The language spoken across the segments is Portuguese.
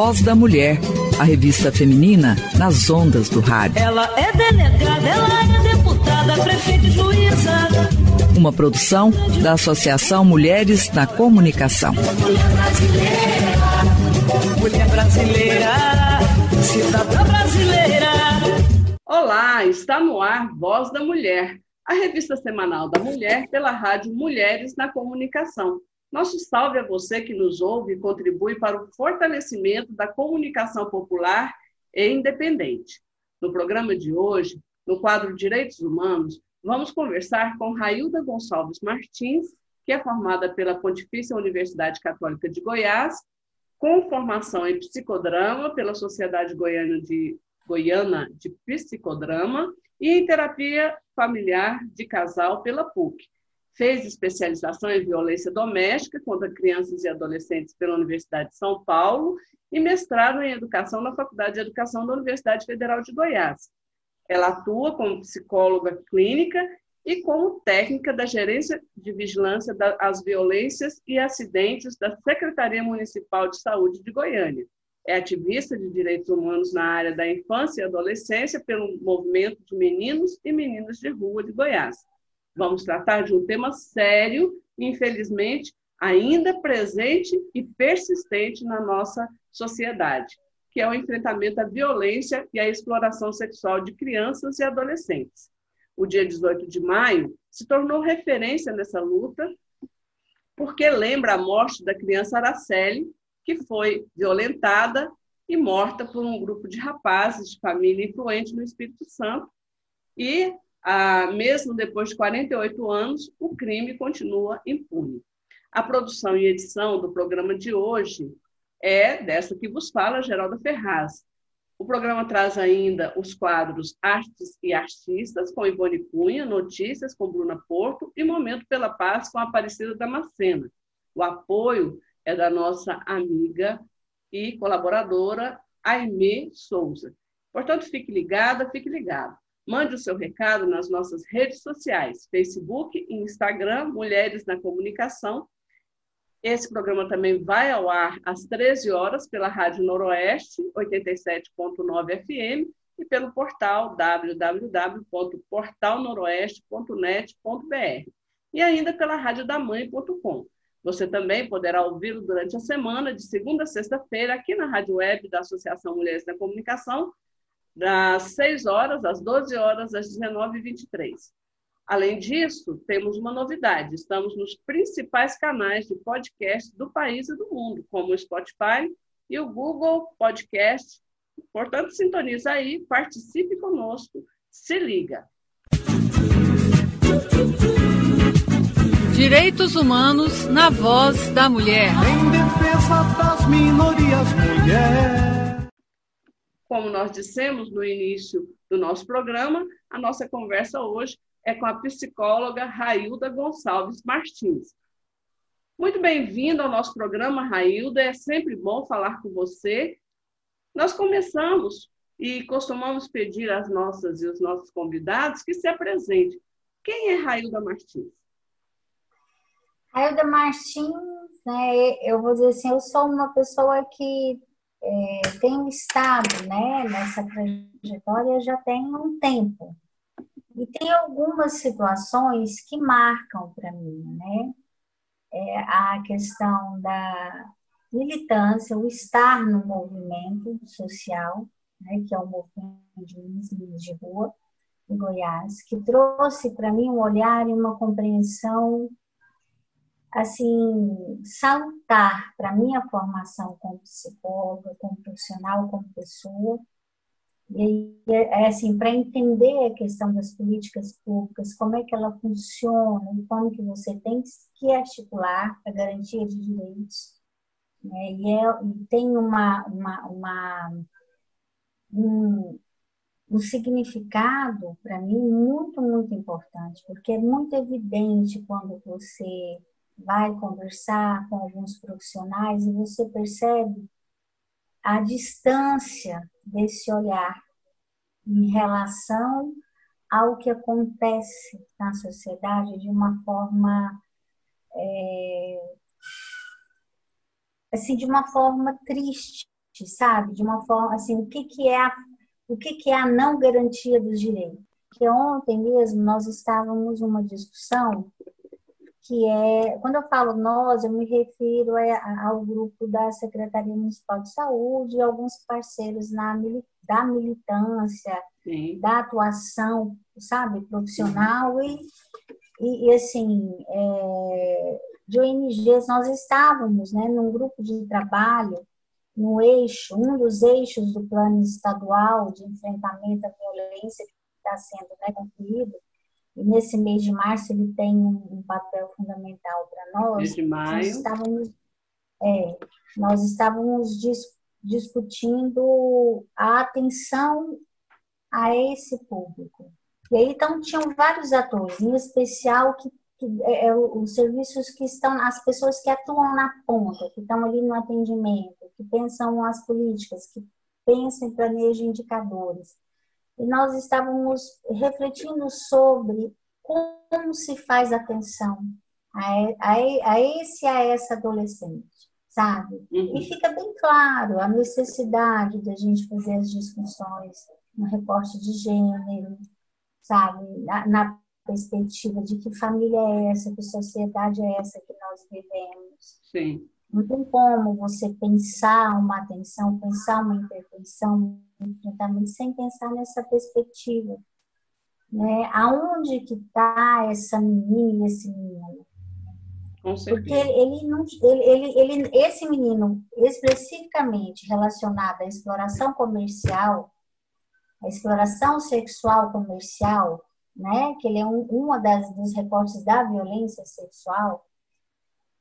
Voz da Mulher, a revista feminina nas ondas do rádio. Ela é delegada, ela é deputada, prefeita e juíza. Uma produção da Associação Mulheres na Comunicação. Mulher brasileira, mulher brasileira, cidadã brasileira. Olá, está no ar Voz da Mulher, a revista semanal da mulher pela rádio Mulheres na Comunicação. Nosso salve a você que nos ouve e contribui para o fortalecimento da comunicação popular e independente. No programa de hoje, no quadro Direitos Humanos, vamos conversar com Railda Gonçalves Martins, que é formada pela Pontifícia Universidade Católica de Goiás, com formação em psicodrama pela Sociedade Goiana de, Goiana de Psicodrama e em terapia familiar de casal pela PUC fez especialização em violência doméstica contra crianças e adolescentes pela Universidade de São Paulo e mestrado em educação na Faculdade de Educação da Universidade Federal de Goiás. Ela atua como psicóloga clínica e como técnica da Gerência de Vigilância das Violências e Acidentes da Secretaria Municipal de Saúde de Goiânia. É ativista de direitos humanos na área da infância e adolescência pelo movimento de meninos e meninas de rua de Goiás Vamos tratar de um tema sério, infelizmente, ainda presente e persistente na nossa sociedade, que é o enfrentamento à violência e à exploração sexual de crianças e adolescentes. O dia 18 de maio se tornou referência nessa luta, porque lembra a morte da criança Araceli, que foi violentada e morta por um grupo de rapazes de família influente no Espírito Santo, e ah, mesmo depois de 48 anos, o crime continua impune. A produção e edição do programa de hoje é dessa que vos fala, Geralda Ferraz. O programa traz ainda os quadros Artes e Artistas, com Ivone Cunha, Notícias, com Bruna Porto e Momento pela Paz, com Aparecida Damascena. O apoio é da nossa amiga e colaboradora Aimee Souza. Portanto, fique ligada, fique ligado. Mande o seu recado nas nossas redes sociais, Facebook e Instagram, Mulheres na Comunicação. Esse programa também vai ao ar às 13 horas pela Rádio Noroeste, 87.9 FM, e pelo portal www.portalnoroeste.net.br e ainda pela radiodamãe.com. Você também poderá ouvi-lo durante a semana, de segunda a sexta-feira, aqui na Rádio Web da Associação Mulheres na Comunicação, das 6 horas às 12 horas, às 19h23. Além disso, temos uma novidade: estamos nos principais canais de podcast do país e do mundo, como o Spotify e o Google Podcast. Portanto, sintonize aí, participe conosco, se liga. Direitos Humanos na voz da mulher. Em defesa das minorias, mulher. Como nós dissemos no início do nosso programa, a nossa conversa hoje é com a psicóloga Railda Gonçalves Martins. Muito bem-vinda ao nosso programa, Railda. É sempre bom falar com você. Nós começamos e costumamos pedir às nossas e os nossos convidados que se apresentem. Quem é Railda Martins? Railda Martins, né, eu vou dizer assim, eu sou uma pessoa que é, tenho estado né, nessa trajetória já tem um tempo. E tem algumas situações que marcam para mim, né? É a questão da militância, o estar no movimento social, né, que é o movimento de meninos de rua em Goiás, que trouxe para mim um olhar e uma compreensão assim, saltar para minha formação como psicóloga, como profissional, como pessoa, e é assim, para entender a questão das políticas públicas, como é que ela funciona e como que você tem que articular a garantia de direitos. Né? E, é, tem uma, uma, uma um, um significado, para mim, muito, muito importante, porque é muito evidente quando você vai conversar com alguns profissionais e você percebe a distância desse olhar em relação ao que acontece na sociedade de uma forma é, assim de uma forma triste, sabe? De uma forma assim, o que, que é a, o que, que é a não garantia dos direitos? Porque ontem mesmo nós estávamos numa discussão que é, quando eu falo nós, eu me refiro ao grupo da Secretaria Municipal de Saúde e alguns parceiros na, da militância, Sim. da atuação, sabe, profissional e, e, e assim, é, de ONGs, nós estávamos né, num grupo de trabalho no eixo, um dos eixos do plano estadual de enfrentamento à violência que está sendo né, concluído, e nesse mês de março ele tem um, papel fundamental para nós. Mês de maio. Nós estávamos, é, nós estávamos dis, discutindo a atenção a esse público. E aí então tinham vários atores, em especial que, que é, é, os serviços que estão, as pessoas que atuam na ponta, que estão ali no atendimento, que pensam as políticas, que pensam e planejam indicadores e nós estávamos refletindo sobre como se faz atenção a, a, a esse a essa adolescente, sabe? Uhum. E fica bem claro a necessidade da gente fazer as discussões no recorte de gênero, sabe? Na, na perspectiva de que família é essa, que sociedade é essa que nós vivemos. Sim. Não tem como você pensar uma atenção, pensar uma intervenção, um enfrentamento, sem pensar nessa perspectiva. Né? Aonde que está essa menina e esse menino? Porque ele não, ele, ele, ele, esse menino, especificamente relacionado à exploração comercial, à exploração sexual comercial, né? que ele é um, uma das, dos recortes da violência sexual,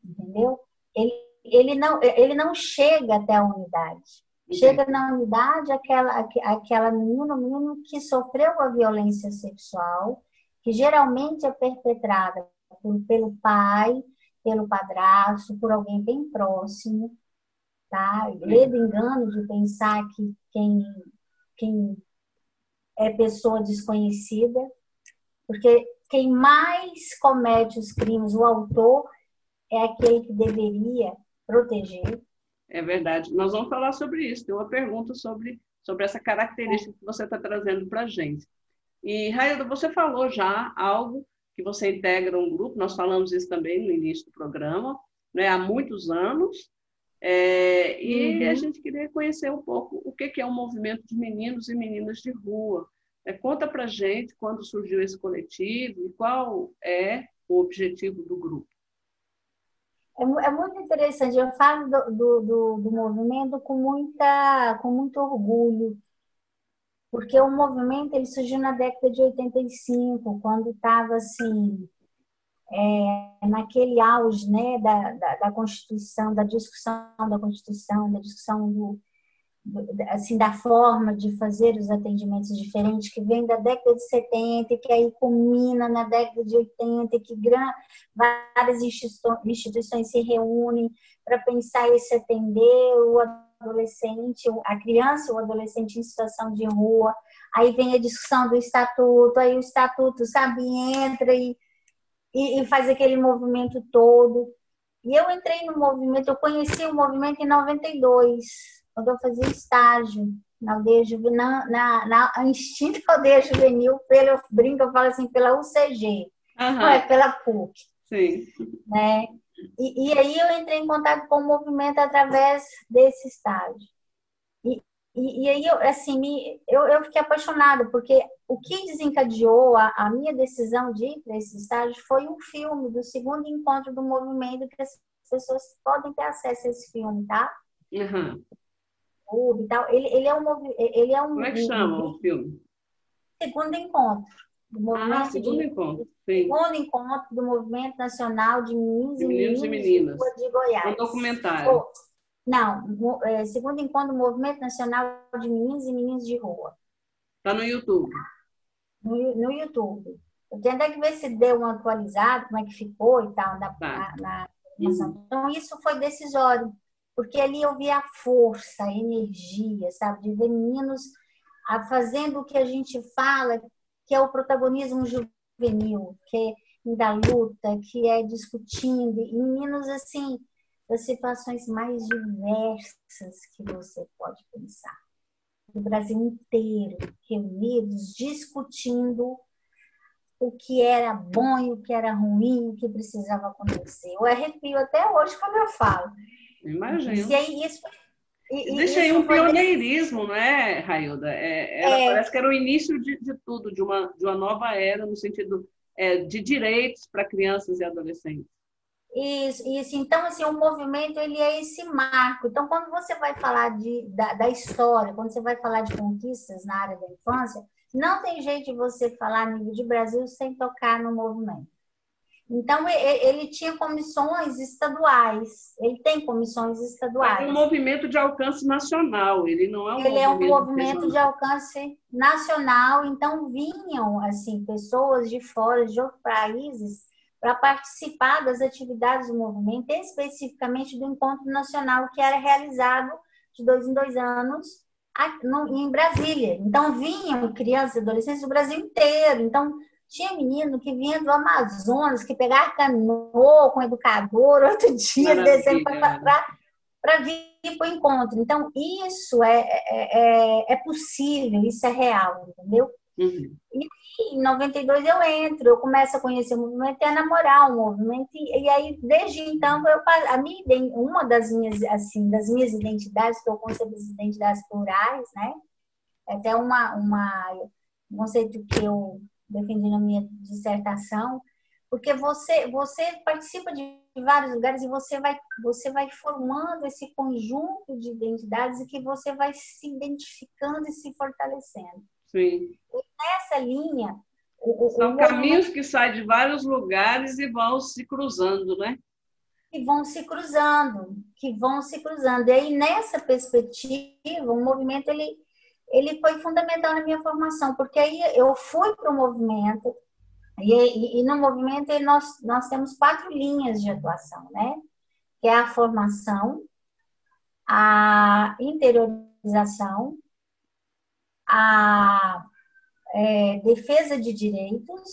entendeu? Ele ele não, ele não chega até a unidade. Chega na unidade aquela, aquela menina ou menino que sofreu a violência sexual, que geralmente é perpetrada por, pelo pai, pelo padrasto, por alguém bem próximo, tá? Ledo engano de pensar que quem, quem é pessoa desconhecida, porque quem mais comete os crimes, o autor, é aquele que deveria proteger. É verdade. Nós vamos falar sobre isso. Tem uma pergunta sobre, sobre essa característica que você está trazendo para a gente. E, Railda, você falou já algo que você integra um grupo, nós falamos isso também no início do programa, né, há muitos anos, é, e uhum. a gente queria conhecer um pouco o que, que é o movimento de meninos e meninas de rua. É, conta para gente quando surgiu esse coletivo e qual é o objetivo do grupo. É, é, muito interessante. Eu falo do, do, do, do, movimento com, muita, com muito orgulho, porque o movimento ele surgiu na década de 85, quando estava assim, é, naquele auge né, da, da, da, Constituição, da discussão da Constituição, da discussão do, assim da forma de fazer os atendimentos diferentes que vem da década de 70 que aí culmina na década de 80 que várias instituições se reúnem para pensar e se atender o adolescente, a criança ou adolescente em situação de rua. Aí vem a discussão do estatuto, aí o estatuto, sabe, entra e, e, e faz aquele movimento todo. E eu entrei no movimento, eu conheci o movimento em 92, quando eu fazia estágio na aldeia juvenil, na, na, na instinto aldeia juvenil, pelo, eu brinco, eu falo assim, pela UCG, uhum. não é pela PUC. Sim. Né? E, e, aí eu entrei em contato com o movimento através desse estágio. E, e, e aí, eu, assim, me, eu, eu fiquei apaixonada, porque o que desencadeou a, a minha decisão de ir para esse estágio foi um filme do segundo encontro do movimento, que as pessoas podem ter acesso a esse filme, tá? Uhum e tal. Ele, ele é um ele é um Como é que chama o filme? Segundo encontro. Do movimento ah, segundo de, encontro. Sim. Segundo encontro do Movimento Nacional de Meninos, de meninos e Meninas de Goiás. Um documentário. Oh, não, é, segundo encontro do Movimento Nacional de Meninos e Meninas de Rua. Está no YouTube. No, no YouTube. Eu tenho até que ver se deu um atualizado, como é que ficou e tal, na, tá. na, na uhum. Então, isso foi decisório porque ali eu vi a força, a energia, sabe, de ver meninos fazendo o que a gente fala, que é o protagonismo juvenil, que é da luta, que é discutindo, e meninos assim, das situações mais diversas que você pode pensar. O Brasil inteiro reunidos, discutindo o que era bom e o que era ruim, o que precisava acontecer. Eu arrepio até hoje quando eu falo. Imagina. E aí isso e, Deixa aí um pioneirismo, não é, Railda? É, era, é... Parece que era o início de, de, tudo, de uma, de uma nova era, no sentido é, de direitos para crianças e adolescentes. Isso, isso. Então, assim, o movimento, ele é esse marco. Então, quando você vai falar de, da, da história, quando você vai falar de conquistas na área da infância, não tem jeito de você falar nível de Brasil sem tocar no movimento. Então, ele tinha comissões estaduais, ele tem comissões estaduais. É um movimento de alcance nacional, ele não é um ele movimento. é um movimento de alcance nacional, então vinham, assim, pessoas de fora, de outros países, para participar das atividades do movimento, especificamente do encontro nacional que era realizado de dois em dois anos em Brasília. Então, vinham crianças e adolescentes do Brasil inteiro. Então, tinha menino que vinha do Amazonas, que pegava canoa com educador, outro dia descendo para vir para o encontro. Então, isso é, é, é, é, possível, isso é real, entendeu? Uhum. E em 92 eu entro, eu começo a conhecer o movimento e a namorar o movimento. E, e aí, desde então, eu, a minha, uma das minhas, assim, das minhas identidades, que eu concebo as identidades plurais, né? É até uma, uma, um conceito que eu defendi na minha dissertação, porque você você participa de vários lugares e você vai você vai formando esse conjunto de identidades e que você vai se identificando e se fortalecendo. Sim. E nessa linha o, são o caminhos que saem de vários lugares e vão se cruzando, né? Que vão se cruzando, que vão se cruzando. E aí nessa perspectiva, o movimento ele ele foi fundamental na minha formação, porque aí eu fui para o movimento, e, e, no movimento nós, nós temos quatro linhas de atuação, né? Que é a formação, a interiorização, a é, defesa de direitos,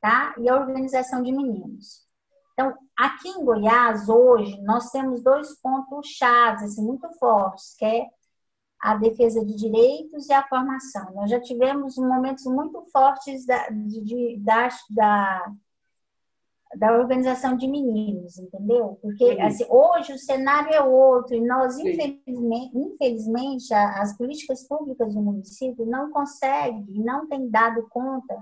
tá? E a organização de meninos. Então, aqui em Goiás, hoje, nós temos dois pontos chaves, assim, muito fortes, que é a defesa de direitos e a formação. Nós já tivemos momentos muito fortes da, de, da, da, da organização de meninos, entendeu? Porque assim, hoje o cenário é outro e nós, infelizmente, infelizmente, as políticas públicas do município não conseguem, não têm dado conta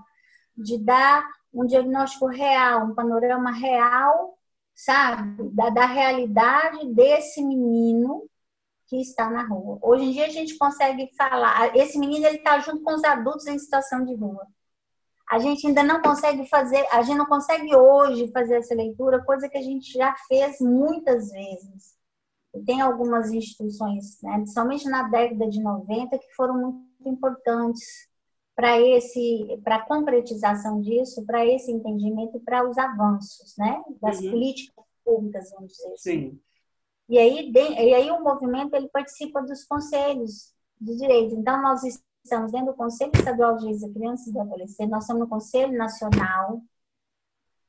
de dar um diagnóstico real, um panorama real, sabe, da, da realidade desse menino que está na rua. Hoje em dia a gente consegue falar, esse menino ele está junto com os adultos em situação de rua. A gente ainda não consegue fazer, a gente não consegue hoje fazer essa leitura, coisa que a gente já fez muitas vezes. E tem algumas instituições, né, somente na década de 90, que foram muito importantes para esse, para a concretização disso, para esse entendimento e para os avanços, né, das uhum. políticas públicas, vamos dizer assim. Sim. E aí, de, e aí o movimento ele participa dos conselhos de direitos. Então, nós estamos dentro do Conselho Estadual de Direitos da Criança e do Adolescente, nós estamos no Conselho Nacional.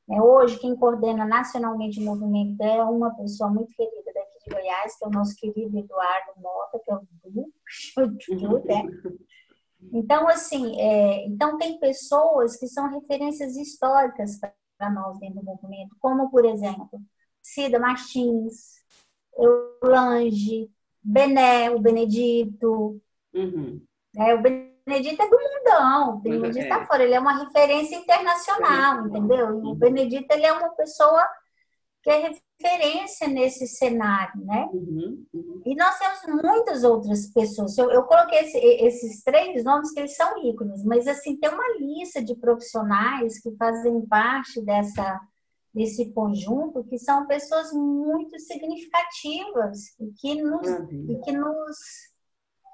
É, hoje, quem coordena nacionalmente o movimento é uma pessoa muito querida daqui de Goiás, que é o nosso querido Eduardo Mota, que é o Du, né? Então, assim, é, então tem pessoas que são referências históricas para nós dentro do movimento, como, por exemplo, Cida Martins, Eulange, Bené, o Benedito. Uhum. É, o Benedito é do mundão, o Benedito está é. fora, ele é uma referência internacional, entendeu? E o uhum. Benedito ele é uma pessoa que é referência nesse cenário, né? Uhum, uhum. E nós temos muitas outras pessoas. Eu, eu coloquei esse, esses três nomes que eles são ícones, mas assim tem uma lista de profissionais que fazem parte dessa desse conjunto que são pessoas muito significativas e que nos, e que nos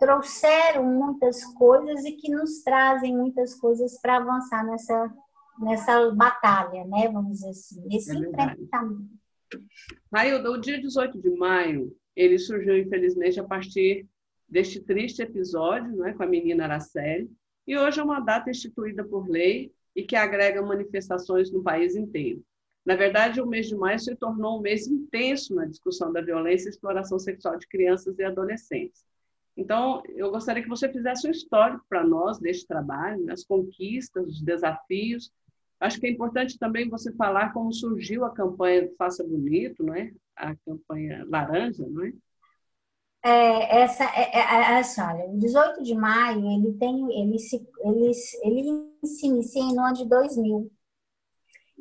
trouxeram muitas coisas e que nos trazem muitas coisas para avançar nessa, nessa batalha, né? Vamos dizer assim, nesse é enfrentamento. Railda, o dia 18 de maio, ele surgiu, infelizmente, a partir deste triste episódio né, com a menina Araceli, e hoje é uma data instituída por lei e que agrega manifestações no país inteiro. Na verdade, o mês de maio se tornou um mês intenso na discussão da violência e exploração sexual de crianças e adolescentes. Então, eu gostaria que você fizesse um histórico para nós deste trabalho, as conquistas, os desafios. Acho que é importante também você falar como surgiu a campanha Faça Bonito, não é? A campanha Laranja, não é? É, essa, é, é, assim, olha, o 18 de maio, ele tem, ele se, ele, ele se inicia em ano de 2000.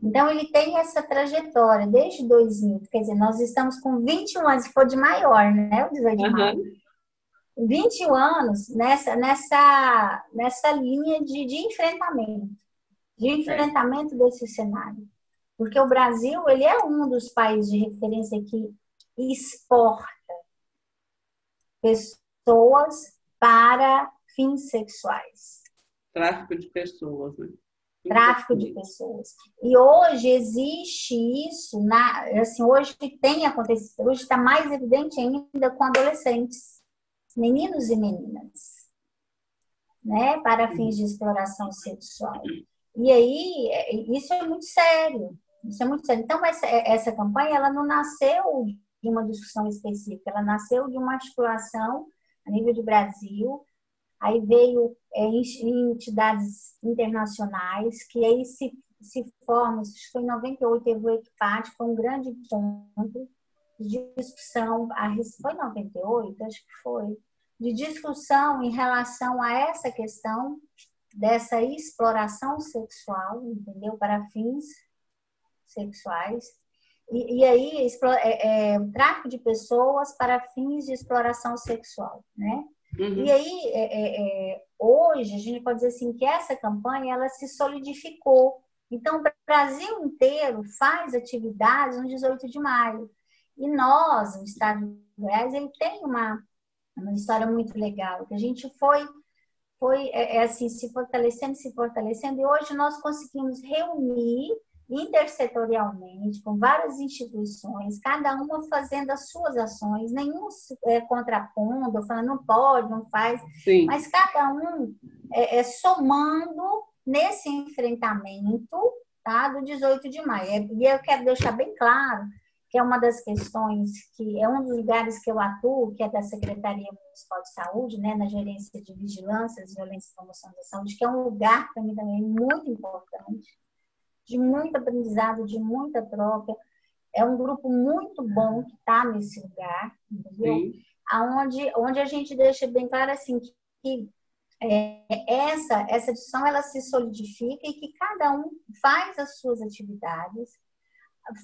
Então, ele tem essa trajetória desde 2000, quer dizer, nós estamos com 21 anos, se for de maior, né, o 18 de uhum. maio. 21 anos nessa, nessa, nessa linha de, de enfrentamento, de enfrentamento é. desse cenário. Porque o Brasil, ele é um dos países de referência que exporta pessoas para fins sexuais. Tráfico de pessoas, né? Tráfico de pessoas. E hoje existe isso, na, assim, hoje tem acontecido, hoje está mais evidente ainda com adolescentes, meninos e meninas, né, para fins de exploração sexual. E aí, é, isso é muito sério, isso é muito sério. Então, essa, essa campanha, ela não nasceu de uma discussão específica, ela nasceu de uma articulação a nível de Brasil, aí veio é, entidades internacionais, que aí se, se acho que foi em 98, teve o EQPAT, foi um grande ponto de discussão, a, foi em 98, acho que foi, de discussão em relação a essa questão dessa exploração sexual, entendeu? Para fins sexuais. E, e aí, é, é, tráfico de pessoas para fins de exploração sexual, né? Uhum. E aí, é, é, é, hoje, a gente pode dizer assim que essa campanha, ela se solidificou. Então, o Brasil inteiro faz atividades no 18 de maio. E nós, o Estado de Goiás, ele tem uma, uma história muito legal, que a gente foi foi é, é, assim se fortalecendo, se fortalecendo, e hoje nós conseguimos reunir intersetorialmente com várias instituições, cada uma fazendo as suas ações, nenhum é, contrapondo, falando não pode, não faz, Sim. mas cada um é, é, somando nesse enfrentamento tá, do 18 de maio. É, e eu quero deixar bem claro que é uma das questões que é um dos lugares que eu atuo, que é da Secretaria Municipal de Saúde, né, na gerência de vigilância, violência e promoção da saúde, que é um lugar para mim também muito importante, de muito aprendizado, de muita troca. É um grupo muito bom que está nesse lugar, entendeu? Sim. Aonde, onde a gente deixa bem claro assim que, que é, essa essa discussão ela se solidifica e que cada um faz as suas atividades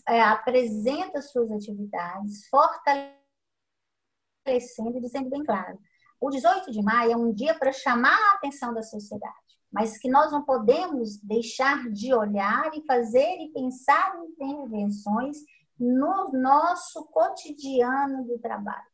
é, apresenta suas atividades, fortalecendo e dizendo bem claro. O 18 de maio é um dia para chamar a atenção da sociedade, mas que nós não podemos deixar de olhar e fazer e pensar em intervenções no nosso cotidiano do trabalho.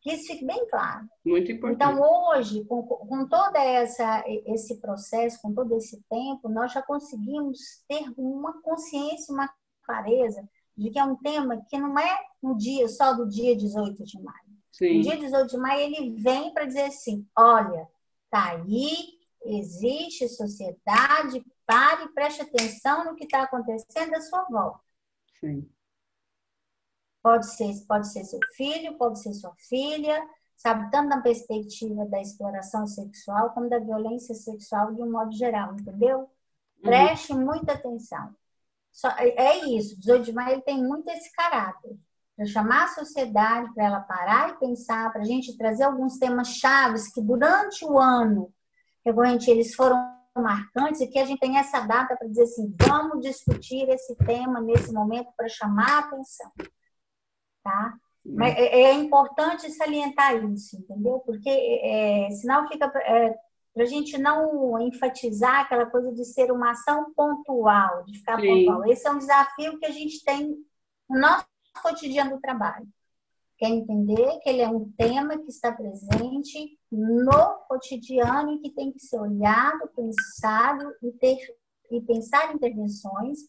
Que isso fique bem claro. Muito importante. Então, hoje, com, com todo essa, esse processo, com todo esse tempo, nós já conseguimos ter uma consciência, uma clareza de que é um tema que não é um dia só do dia 18 de maio. Sim. O dia 18 de maio ele vem para dizer assim: olha, tá aí, existe sociedade, pare e preste atenção no que está acontecendo à sua volta. Sim. Pode ser, pode ser seu filho, pode ser sua filha, sabe? Tanto na perspectiva da exploração sexual como da violência sexual de um modo geral, entendeu? Uhum. Preste uhum. muita atenção. Só, é, é isso, 18 de maio tem muito esse caráter. Para chamar a sociedade, para ela parar e pensar, para a gente trazer alguns temas chaves que durante o ano eles foram marcantes e que a gente tem essa data para dizer assim, vamos discutir esse tema nesse momento para chamar a atenção tá? Mas é, é importante salientar isso, entendeu? Porque é, senão fica é, para a gente não enfatizar aquela coisa de ser uma ação pontual, de ficar Sim. pontual. Esse é um desafio que a gente tem no nosso cotidiano do trabalho. Quer entender que ele é um tema que está presente no cotidiano e que tem que ser olhado, pensado e, ter, e pensar intervenções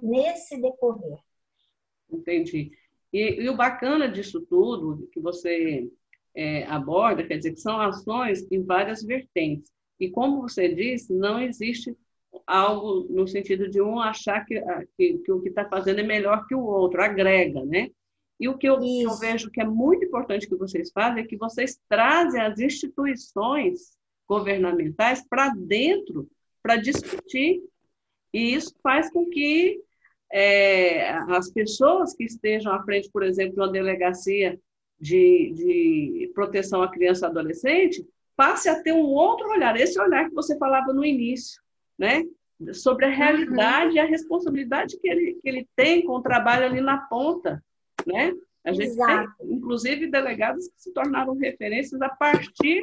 nesse decorrer. Entendi. E, e o bacana disso tudo, que você é, aborda, quer dizer, que são ações em várias vertentes. E como você disse, não existe algo no sentido de um achar que, que, que o que está fazendo é melhor que o outro, agrega, né? E o que eu, que eu, vejo que é muito importante que vocês fazem é que vocês trazem as instituições governamentais para dentro para discutir. E isso faz com que é, as pessoas que estejam à frente, por exemplo, de uma delegacia de, de proteção à criança e adolescente, passe a ter um outro olhar, esse olhar que você falava no início, né? Sobre a uhum. realidade uhum. e a responsabilidade que ele, que ele tem com o trabalho ali na ponta, né? A gente Exato. tem, inclusive, delegados que se tornaram referências a partir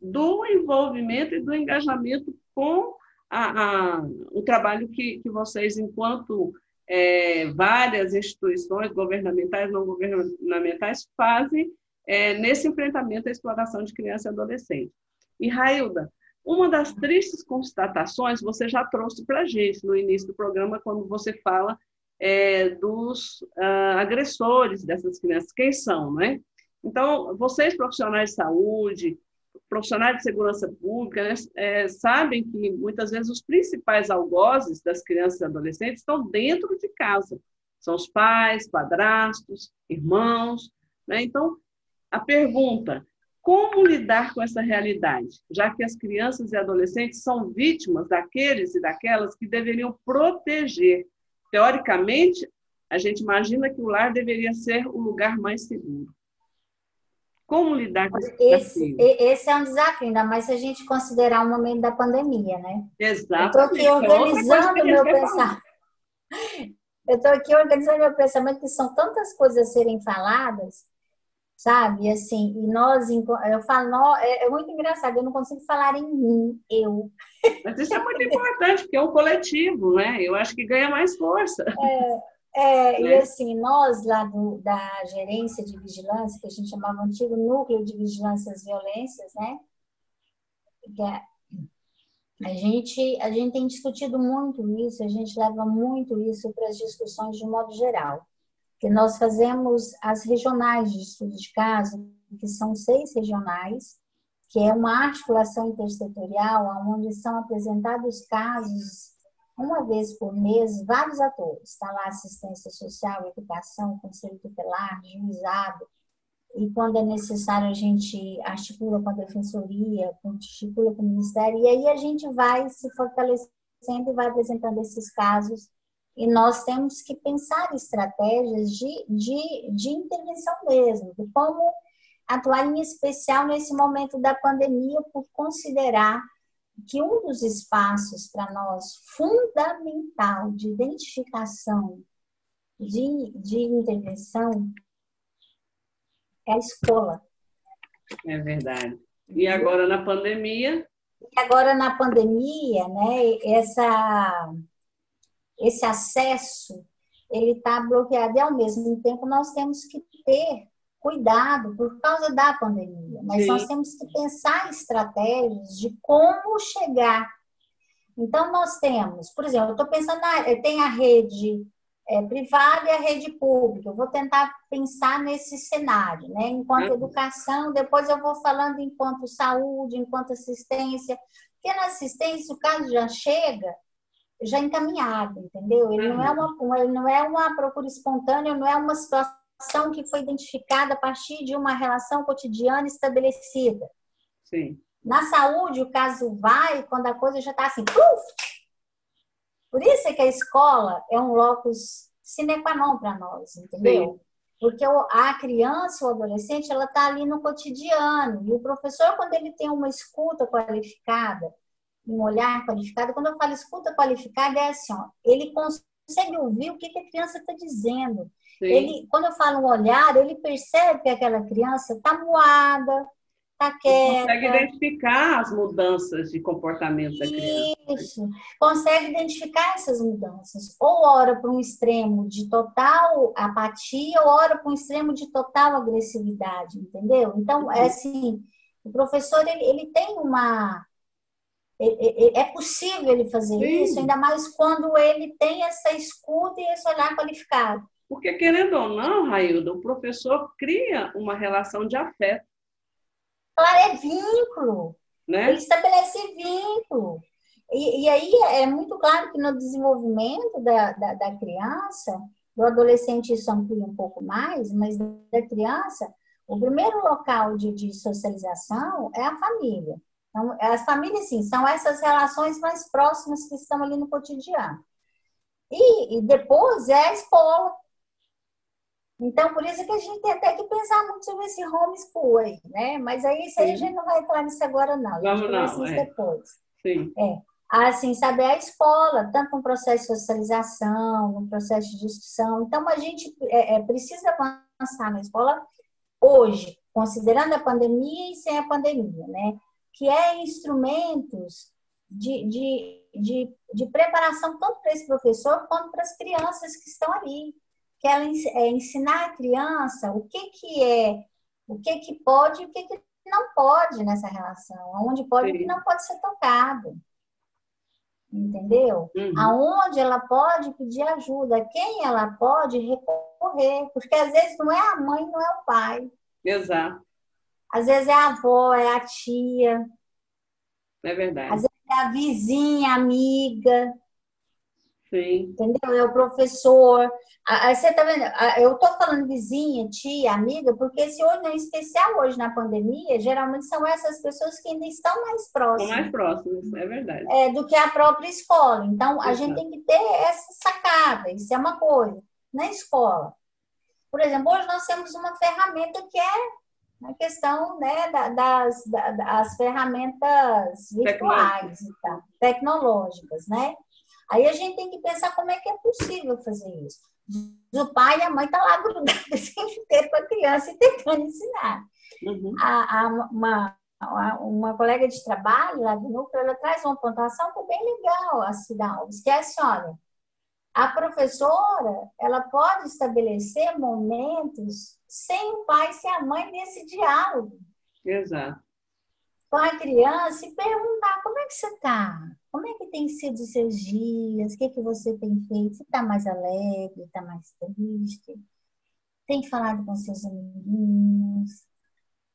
do envolvimento e do engajamento com a, a, o trabalho que, que vocês, enquanto é, várias instituições governamentais, não governamentais, fazem é, nesse enfrentamento à exploração de criança e adolescente. E, Railda, uma das tristes constatações você já trouxe para a gente no início do programa, quando você fala é, dos uh, agressores dessas crianças, quem são, né? Então, vocês, profissionais de saúde, profissionais de segurança pública né, é, sabem que muitas vezes os principais algozes das crianças e adolescentes estão dentro de casa. São os pais, padrastos, irmãos. Né? Então, a pergunta: como lidar com essa realidade, já que as crianças e adolescentes são vítimas daqueles e daquelas que deveriam proteger? Teoricamente, a gente imagina que o lar deveria ser o lugar mais seguro. Como lidar com esse, esse Esse é um desafio, ainda mais se a gente considerar o momento da pandemia, né? Exato. Eu estou aqui organizando meu pensamento. Eu estou aqui organizando meu pensamento, que são tantas coisas a serem faladas, sabe? Assim, e nós, eu falo, é, é muito engraçado, eu não consigo falar em mim, eu. Mas isso é muito importante, porque é um coletivo, né? Eu acho que ganha mais força. É, é, né? e assim, nós lá do, da gerência de vigilância, que a gente chamava antigo núcleo de vigilância às violências, né? É, a gente, a gente tem discutido muito isso, a gente leva muito isso para as discussões de modo geral. Que nós fazemos as regionais de estudo de caso, que são seis regionais, que é uma articulação intersetorial, onde são apresentados casos uma vez por mês, vários atores. Está lá assistência social, educação, conselho tutelar, juizado. E quando é necessário, a gente articula com a defensoria, articula com o ministério. E aí a gente vai se fortalecendo e vai apresentando esses casos. E nós temos que pensar estratégias de, de, de intervenção mesmo, de como atuar em especial nesse momento da pandemia, por considerar que um dos espaços para nós fundamental de identificação, de, de intervenção, é a escola. É verdade. E agora na pandemia? E agora na pandemia, né, essa, esse acesso ele está bloqueado e ao mesmo tempo nós temos que ter cuidado por causa da pandemia, mas Sim. nós temos que pensar estratégias de como chegar. Então, nós temos, por exemplo, eu estou pensando, na, tem a rede é, privada e a rede pública. Eu vou tentar pensar nesse cenário, né? Enquanto uhum. educação, depois eu vou falando enquanto saúde, enquanto assistência. Porque na assistência, o caso já chega já encaminhado, entendeu? Ele não é uhum. uma, ele não é uma procura espontânea, não é uma situação que foi identificada a partir de uma relação cotidiana estabelecida. Sim. Na saúde, o caso vai quando a coisa já está assim, puf! Por isso é que a escola é um locus sine qua non para nós, entendeu? Sim. Porque a criança ou adolescente, ela está ali no cotidiano. E o professor, quando ele tem uma escuta qualificada, um olhar qualificado, quando eu falo escuta qualificada, é assim, ó, ele consegue ouvir o que, que a criança está dizendo. Ele, quando eu falo um olhar, ele percebe que aquela criança está moada, está quieta. Consegue identificar as mudanças de comportamento da criança. Isso, consegue identificar essas mudanças. Ou ora para um extremo de total apatia, ou ora para um extremo de total agressividade, entendeu? Então, é assim, o professor, ele, ele tem uma... É possível ele fazer Sim. isso, ainda mais quando ele tem essa escuta e esse olhar qualificado. Porque, querendo ou não, Railda, o professor cria uma relação de afeto. Claro, é vínculo. Né? Ele estabelece vínculo. E, e, aí é muito claro que no desenvolvimento da, da, da criança, do adolescente isso amplia um pouco mais, mas da criança, o primeiro local de, de socialização é a família. Então, as famílias, sim, são essas relações mais próximas que estão ali no cotidiano. E, e depois é a escola. Então, por isso que a gente tem até que pensar muito sobre esse homeschool aí, né? Mas aí, isso aí a gente não vai entrar nisso agora, não. A gente Vamos não, é. depois. Sim. É. Assim, saber a escola, tanto no processo de socialização, no processo de discussão. Então, a gente é, é, precisa avançar na escola hoje, considerando a pandemia e sem a pandemia, né? Que é instrumentos de, de, de, de preparação tanto para esse professor quanto para as crianças que estão ali. Que é, é ensinar a criança o que, que é, o que, que pode e o que, que não pode nessa relação, onde pode e não pode ser tocado entendeu? Uhum. Aonde ela pode pedir ajuda, quem ela pode recorrer, porque às vezes não é a mãe, não é o pai. Exato. Às vezes é a avó, é a tia. É verdade. Às vezes é a vizinha, amiga. Sim. Entendeu? É o professor. Você tá vendo? Eu tô falando vizinha, tia, amiga, porque esse hoje, em especial hoje na pandemia, geralmente são essas pessoas que ainda estão mais próximas. Mais próximas, é verdade. É, do que a própria escola. Então, a Exato. gente tem que ter essa sacada, isso é uma coisa. Na escola, por exemplo, hoje nós temos uma ferramenta que é a questão né, da- das, da- das ferramentas virtuais e tal, tecnológicas, né? Aí a gente tem que pensar como é que é possível fazer isso. O pai e a mãe estão lá grudados o tempo inteiro com a criança e tentando ensinar Uhum. a, a- uma, a- uma colega de trabalho lá do núcleo, ela traz uma pontuação que é bem legal, a Cida Alves, que é assim, olha, a professora, ela pode estabelecer momentos sem o pai e sem a mãe nesse diálogo Exato. com a criança e perguntar como é que você está? Como é que tem sido os seus dias? O que, que você tem feito? Você está mais alegre? Está mais triste? Tem falado com seus amiguinhos?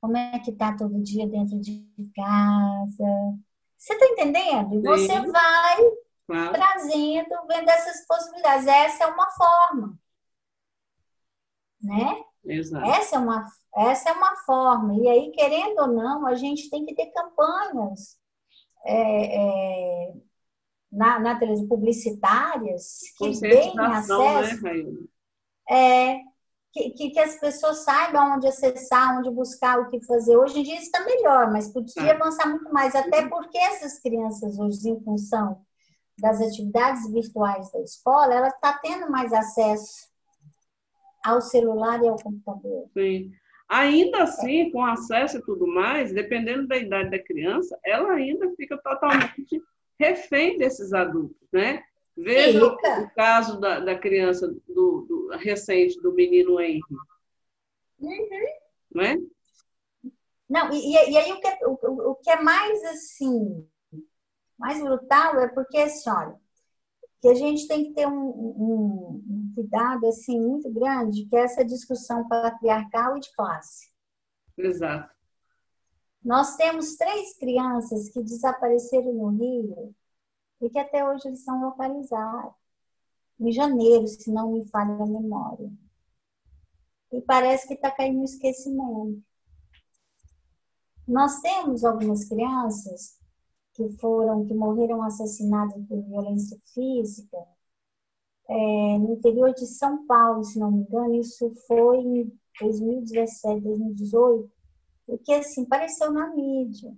Como é que está todo dia dentro de casa? Você está entendendo? E você vai Claro. trazendo, vendo essas possibilidades. Essa é uma forma. Né? Exato. Essa é uma, essa é uma forma. E aí, querendo ou não, a gente tem que ter campanhas é, é, na, na televisão publicitárias que deem né, acesso, Raíla? é, que, que, que as pessoas saibam onde acessar, onde buscar, o que fazer. Hoje em dia está melhor, mas podia Ah. avançar muito mais, até porque essas crianças hoje, em função das atividades virtuais da escola, ela está tendo mais acesso ao celular e ao computador. Sim. Ainda assim, com acesso e tudo mais, dependendo da idade da criança, ela ainda fica totalmente refém desses adultos, né? Veja o caso da, da criança do, do- recente do menino Henry, né? Não, e, e- aí o que, é, o- o que é mais assim, mais brutal é porque, assim, olha, que a gente tem que ter um, um- um cuidado assim muito grande, que é essa discussão patriarcal e de classe. Exato. Nós temos três crianças que desapareceram no Rio e que até hoje eles são localizados. Em janeiro, se não me falha a memória. E parece que está caindo no esquecimento. Nós temos algumas crianças que foram, que morreram assassinadas por violência física é, no interior de São Paulo, se não me engano, isso foi em 2017, 2018, porque assim, apareceu na mídia.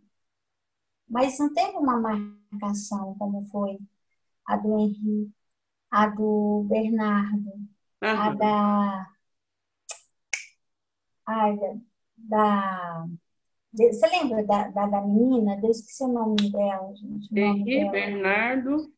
Mas não teve uma marcação como foi a do Henrique, a do Bernardo, a da. Ai, da. da- Você lembra da, da, da menina? Eu esqueci o nome dela, gente. Henri. Bernardo,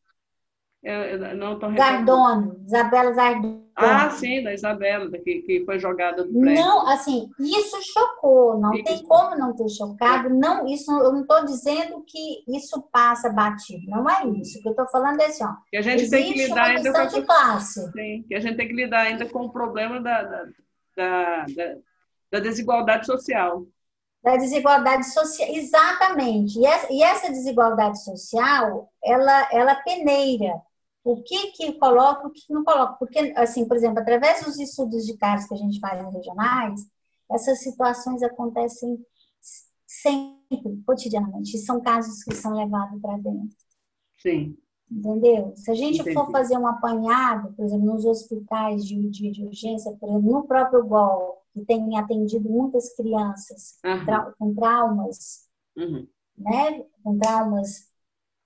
eu, eu não estou Zardoni, Isabela Zardoni. Ah, sim, da Isabela, que, que foi jogada do prédio. Não, assim, isso chocou, não Isso. tem como não ter chocado. Não, isso eu não estou dizendo que isso passa batido, não é isso. O que eu estou falando é assim, ó, Que a gente tem que lidar ainda com de classe. Sim, que a gente tem que lidar ainda com o problema da, da, da, da- da desigualdade social. Da desigualdade social, exatamente. E essa, e essa desigualdade social, ela, ela peneira o que que coloca, o que não coloca. Porque, assim, por exemplo, através dos estudos de casos que a gente faz em regionais, essas situações acontecem sempre, cotidianamente. E são casos que são levados para dentro. Sim. Entendeu? Se a gente Entendi. for fazer um apanhado, por exemplo, nos hospitais de, de, de urgência, por exemplo, no próprio GOL, que tem atendido muitas crianças trau- com traumas, Uhum. né? Com traumas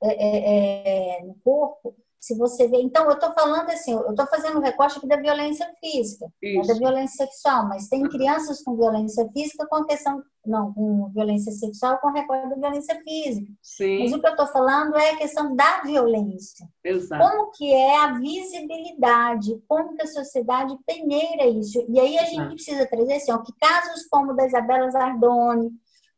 é, é, no corpo, se você vê. Então, eu estou falando assim, eu estou fazendo um recorte aqui da violência física, né, Isso. da violência sexual, mas tem crianças com violência física com a questão, não, com violência sexual com recorte da violência física. Mas Sim, o que eu estou falando é a questão da violência. exato. Como que é a visibilidade, como que a sociedade peneira isso. E aí a gente Exato. precisa trazer assim, ó, que casos como da Isabela Zardoni,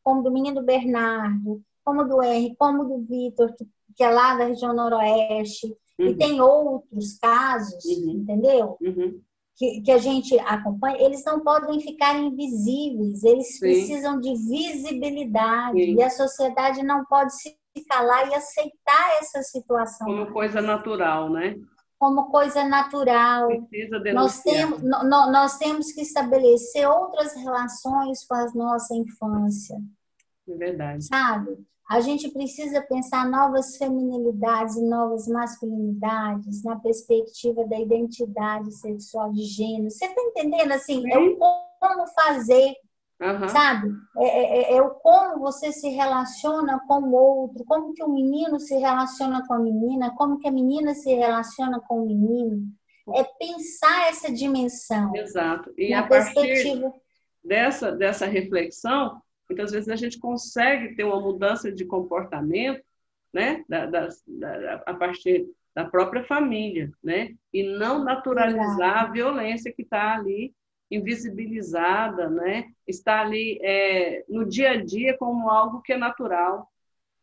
como do menino Bernardo, como do Henry, como do Vitor, que, que é lá da região noroeste, e Uhum. tem outros casos, Uhum. entendeu? Uhum. Que, que a gente acompanha, eles não podem ficar invisíveis, eles Sim. precisam de visibilidade, Sim. e a sociedade não pode se calar e aceitar essa situação Como coisa natural, né? como coisa natural. Precisa Nós temos, nós temos que estabelecer outras relações com a nossa infância, É verdade. sabe? A gente precisa pensar novas feminilidades e novas masculinidades na perspectiva da identidade sexual de gênero. Você está entendendo? Assim, é o como fazer, Aham. sabe? É, é- é o como você se relaciona com o outro, como que o menino se relaciona com a menina, como que a menina se relaciona com o menino. É pensar essa dimensão Exato. E a partir perspectiva. dessa, dessa reflexão, muitas vezes a gente consegue ter uma mudança de comportamento, né, da, das- da- a partir da própria família, né, e não naturalizar a violência que está ali invisibilizada, né, está ali é, no dia a dia como algo que é natural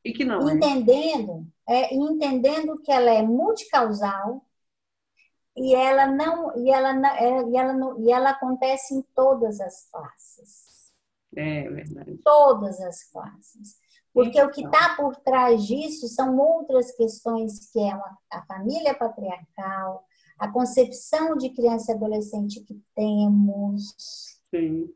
e que não é. entendendo, é, entendendo que ela é multicausal e ela não e ela é, e ela não- e ela acontece em todas as classes. É verdade. todas as classes. Porque o que Então. está por trás disso são outras questões que é uma- a família patriarcal, a concepção de criança e adolescente que temos, Sim.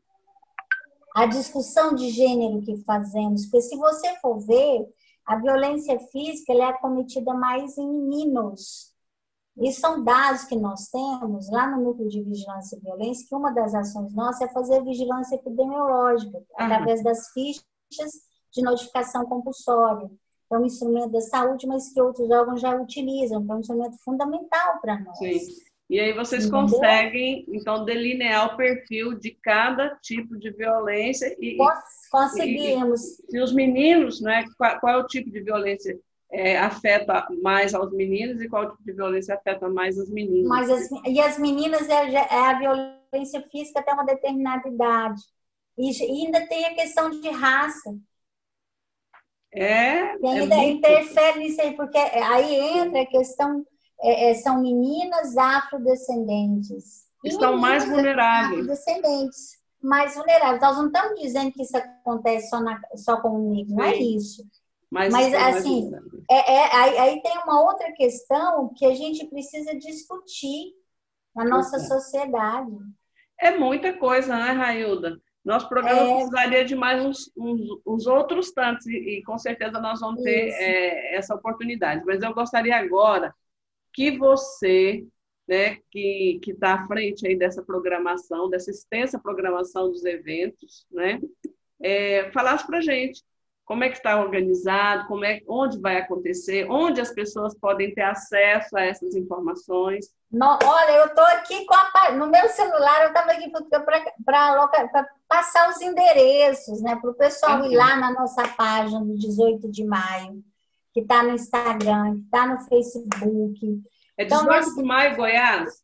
a discussão de gênero que fazemos. Porque se você for ver, a violência física ela é cometida mais em meninos. E são dados que nós temos lá no Núcleo de Vigilância e Violência, que uma das ações nossas é fazer vigilância epidemiológica, Aham. através das fichas de notificação compulsória. É um instrumento da saúde, mas que outros órgãos já utilizam, é um instrumento fundamental para nós. Sim. E aí vocês Entendeu? conseguem, então, delinear o perfil de cada tipo de violência e, Cons- Conseguimos. e os meninos, né? Qual, qual é o tipo de violência é, afeta mais aos meninos e qual tipo de violência afeta mais as meninas? Mas as, e as meninas é, é a violência física até uma determinada idade. E, e ainda tem a questão de raça, É, que é ainda muito- interfere nisso aí, porque aí entra a questão, é, é, são meninas afrodescendentes. E Estão mais vulneráveis. Afrodescendentes, mais vulneráveis. Nós não estamos dizendo que isso acontece só, na, só com o negro, não é isso. Mas, mas, assim. É, é, aí, aí tem uma outra questão que a gente precisa discutir na nossa é. sociedade. É muita coisa, né, Railda? Nosso programa É. precisaria de mais uns, uns- uns outros tantos, e, e com certeza nós vamos ter é, essa oportunidade. Mas eu gostaria agora que você, né, que está à frente aí dessa programação, dessa extensa programação dos eventos, né, é, falasse para a gente como é que está organizado, como é, onde vai acontecer, onde as pessoas podem ter acesso a essas informações. No- olha, eu estou aqui com a, no meu celular, eu estava aqui para passar os endereços, né? Para o pessoal ir Ok. lá na nossa página do 18 de maio, que está no Instagram, que está no Facebook. É Então, 18 nós- de maio, Goiás?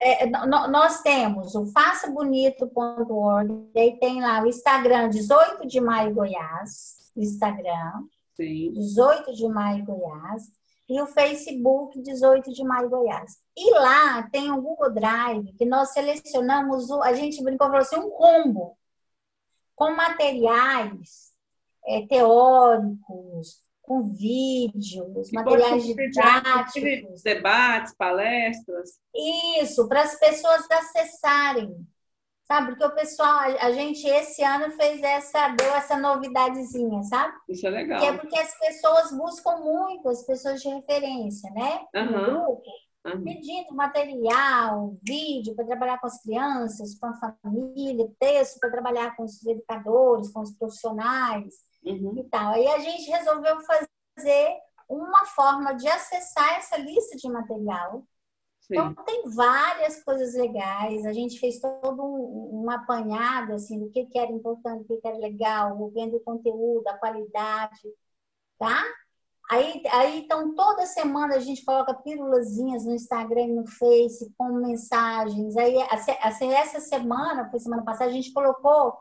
É, no- nós temos o façabonito.org, e aí tem lá o Instagram 18 de maio Goiás, Instagram. Sim. 18 de maio Goiás, e o Facebook 18 de maio Goiás. E lá tem um Google Drive que nós selecionamos, o, a gente brincou falou assim, um combo. com materiais é, teóricos, com vídeos, E materiais didáticos. Debates, palestras. Isso, para as pessoas acessarem. Sabe? Porque o pessoal, a gente esse ano fez essa, deu essa novidadezinha, sabe? Isso é legal. Que é porque as pessoas buscam muito, as pessoas de referência, né? No Aham. grupo, Aham. pedindo material, vídeo para trabalhar com as crianças, com a família, texto para trabalhar com os educadores, com os profissionais Uhum. e tal. Aí a gente resolveu fazer uma forma de acessar essa lista de material. Sim. Então tem várias coisas legais. A gente fez todo um, um apanhado assim do que, que era importante, o que, que era legal, vendo o conteúdo, a qualidade, tá? Aí, aí, então, toda semana a gente coloca pílulazinhas no Instagram e no Face com mensagens. Aí, essa- essa semana, foi semana passada, a gente colocou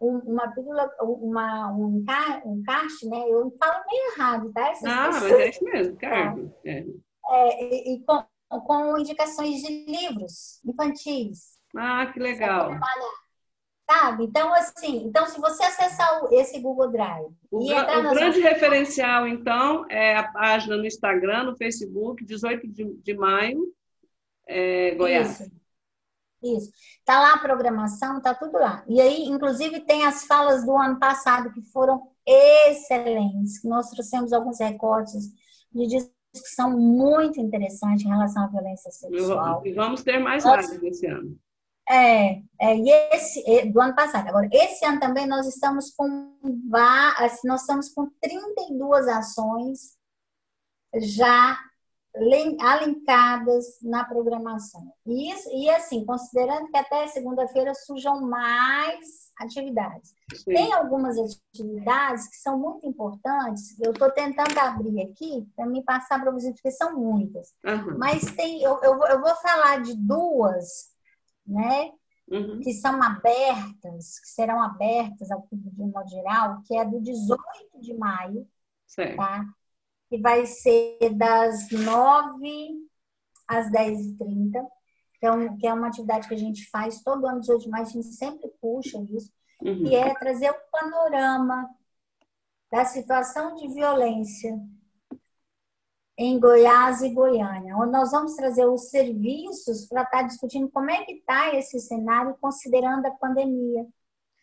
um- uma pílula, uma, um, um cast, né? Eu falo meio errado, tá? Essas Ah, mas pessoas- é isso mesmo, Carmen. É. é, e, e com, com indicações de livros infantis, Ah, que legal. sabe? Então, assim, então se você acessar esse Google Drive O, gra- o grande referencial, então, é a página no Instagram, no Facebook, 18 de, de maio, é, Goiás. Isso. Isso. Tá lá a programação, tá tudo lá. E aí, inclusive, tem as falas do ano passado que foram excelentes. Nós trouxemos alguns recortes de discussão muito interessantes em relação à violência sexual. E vamos ter mais Nossa. lives esse ano. É, é, e esse do ano passado. Agora, esse ano também nós estamos com assim, nós estamos com 32 ações já alinkadas na programação. E, isso, e assim, considerando que até segunda-feira surjam mais atividades. Sim. Tem algumas atividades que são muito importantes, eu estou tentando abrir aqui para me passar para vocês, porque são muitas. Aham. Mas tem, eu, eu, vou- eu vou falar de duas, né? Uhum. que são abertas, que serão abertas ao público de modo geral, que é do 18 de maio, Certo. tá? Que vai ser das 9 às 10h30. Então, que é uma atividade que a gente faz todo ano 18 de maio, a gente sempre puxa isso, Uhum. que é trazer um panorama da situação de violência em Goiás e Goiânia, onde nós vamos trazer os serviços para estar discutindo como é que está esse cenário considerando a pandemia,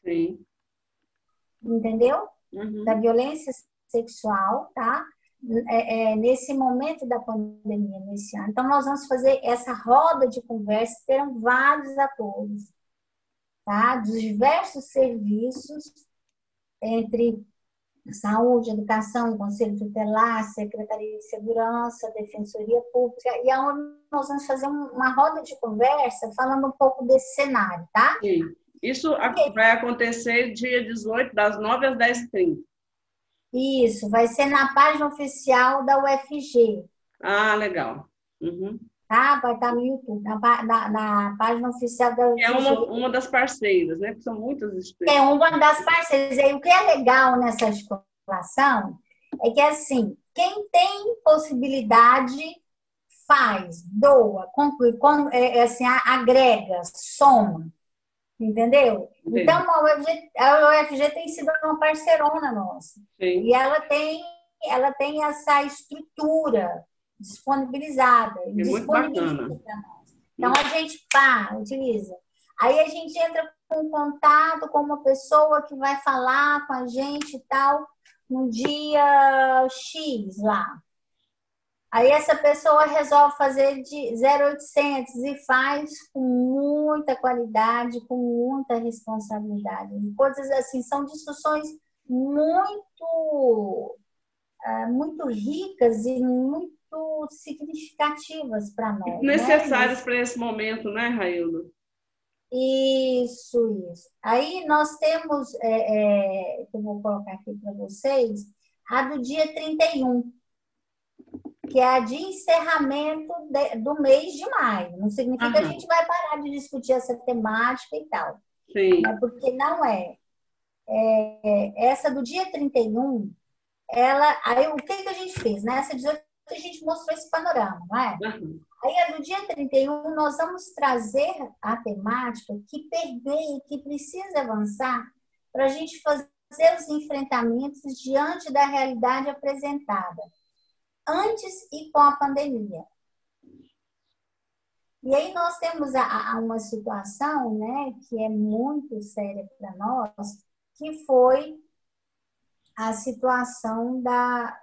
Sim. entendeu? Uhum. Da violência sexual, tá? É, é, nesse momento da pandemia, nesse ano. Então, nós vamos fazer essa roda de conversa, terão vários atores, tá? Dos diversos serviços, entre saúde, educação, conselho tutelar, secretaria de segurança, defensoria pública, e aonde nós vamos fazer um- uma roda de conversa falando um pouco desse cenário, tá? Sim. Isso vai acontecer dia 18, das 9 às 10h30. Isso, vai ser na página oficial da UFG, Ah, legal. Uhum. tá? Vai estar no YouTube, na, na- na página oficial da UFG. É uma, uma das parceiras, né? Porque são muitas instituições. É uma das parceiras. E o que é legal nessa articulação é que, assim, quem tem possibilidade faz, doa, conclui, com- é, é assim, agrega, soma. Entendeu? Entendi. Então, a UFG, a UFG tem sido uma parceirona nossa. Sim. E ela tem, ela tem essa estrutura disponibilizada. muito disponibiliza bacana. para nós. Então a gente pá, utiliza. Aí a gente entra com contato com uma pessoa que vai falar com a gente e tal no dia X lá. Aí essa pessoa resolve fazer de 0800 e faz com muita qualidade, com muita responsabilidade. Coisas assim, são discussões muito, ah, muito ricas e muito significativas para nós. né? Necessários para esse momento, né, Raildo? Isso, isso. Aí nós temos, é, é, que eu vou colocar aqui para vocês, a do dia 31, que é a de encerramento de- do mês de maio. Não significa que a Aham. gente vai parar de discutir essa temática e tal, Sim. né? porque não é. É, Essa do dia 31, ela, aí o que, que a gente fez? Nessa 18 a gente mostrou esse panorama, não é? Aham. Aí, a do dia 31, nós vamos trazer a temática que permeia, que precisa avançar para a gente fazer os enfrentamentos diante da realidade apresentada, antes e com a pandemia. E aí nós temos a, a uma situação né, que é muito séria para nós, que foi a situação da,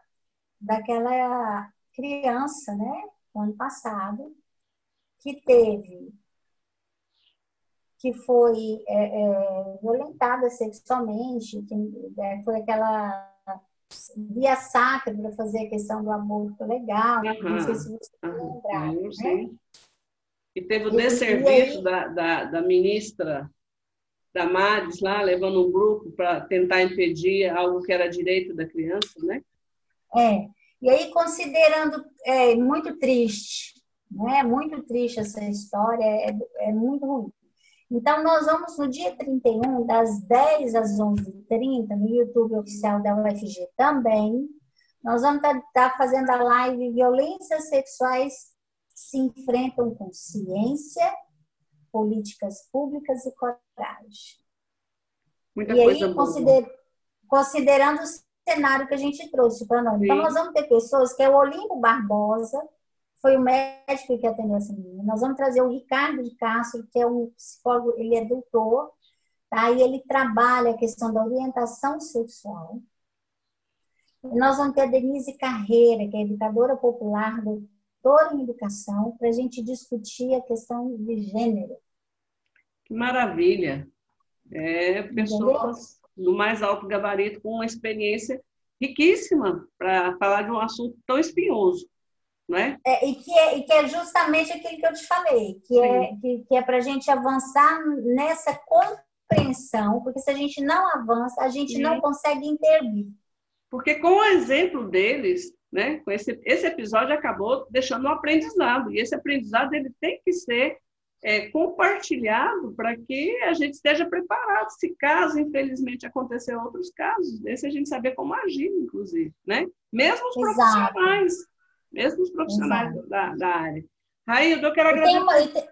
daquela criança, né, ano passado, que teve, que foi é, é, violentada sexualmente, que é, foi aquela via sacra para fazer a questão do aborto legal, uhum. não sei se você uhum. lembrar, né? E teve o desserviço da, da, da ministra Damares lá, levando um grupo para tentar impedir algo que era direito da criança, né? É. E aí, considerando, é muito triste, né? Muito triste essa história, é, é muito ruim. Então, nós vamos no dia 31, das 10 às 11h30, no YouTube oficial da UFG também. Nós vamos estar tá, tá fazendo a live Violências Sexuais se enfrentam com ciência, políticas públicas e coragem. Muita e aí, consider, considerando o cenário que a gente trouxe para nós. Então, Sim. Então, nós vamos ter pessoas que é o Olimpo Barbosa, foi o médico que atendeu essa menina. Nós vamos trazer o Ricardo de Castro, que é um psicólogo, ele é doutor, tá? e ele trabalha a questão da orientação sexual. E nós vamos ter a Denise Carreira, que é educadora popular, doutora em educação, para a gente discutir a questão de gênero. Que maravilha! É, pessoas Entendeu? do mais alto gabarito com uma experiência riquíssima para falar de um assunto tão espinhoso. É? é, e, que é, e que é justamente aquilo que eu te falei, que é, que, que é para a gente avançar nessa compreensão, porque se a gente não avança, a gente Sim. não consegue intervir. Porque com o exemplo deles, né? Com esse, esse episódio acabou deixando um aprendizado, e esse aprendizado ele tem que ser é, compartilhado para que a gente esteja preparado, se caso, infelizmente, acontecer outros casos desse, a gente saber como agir, inclusive, né? Mesmo os Exato. profissionais, mesmo os profissionais da, da área. Raí, eu quero agradecer. Uma, te...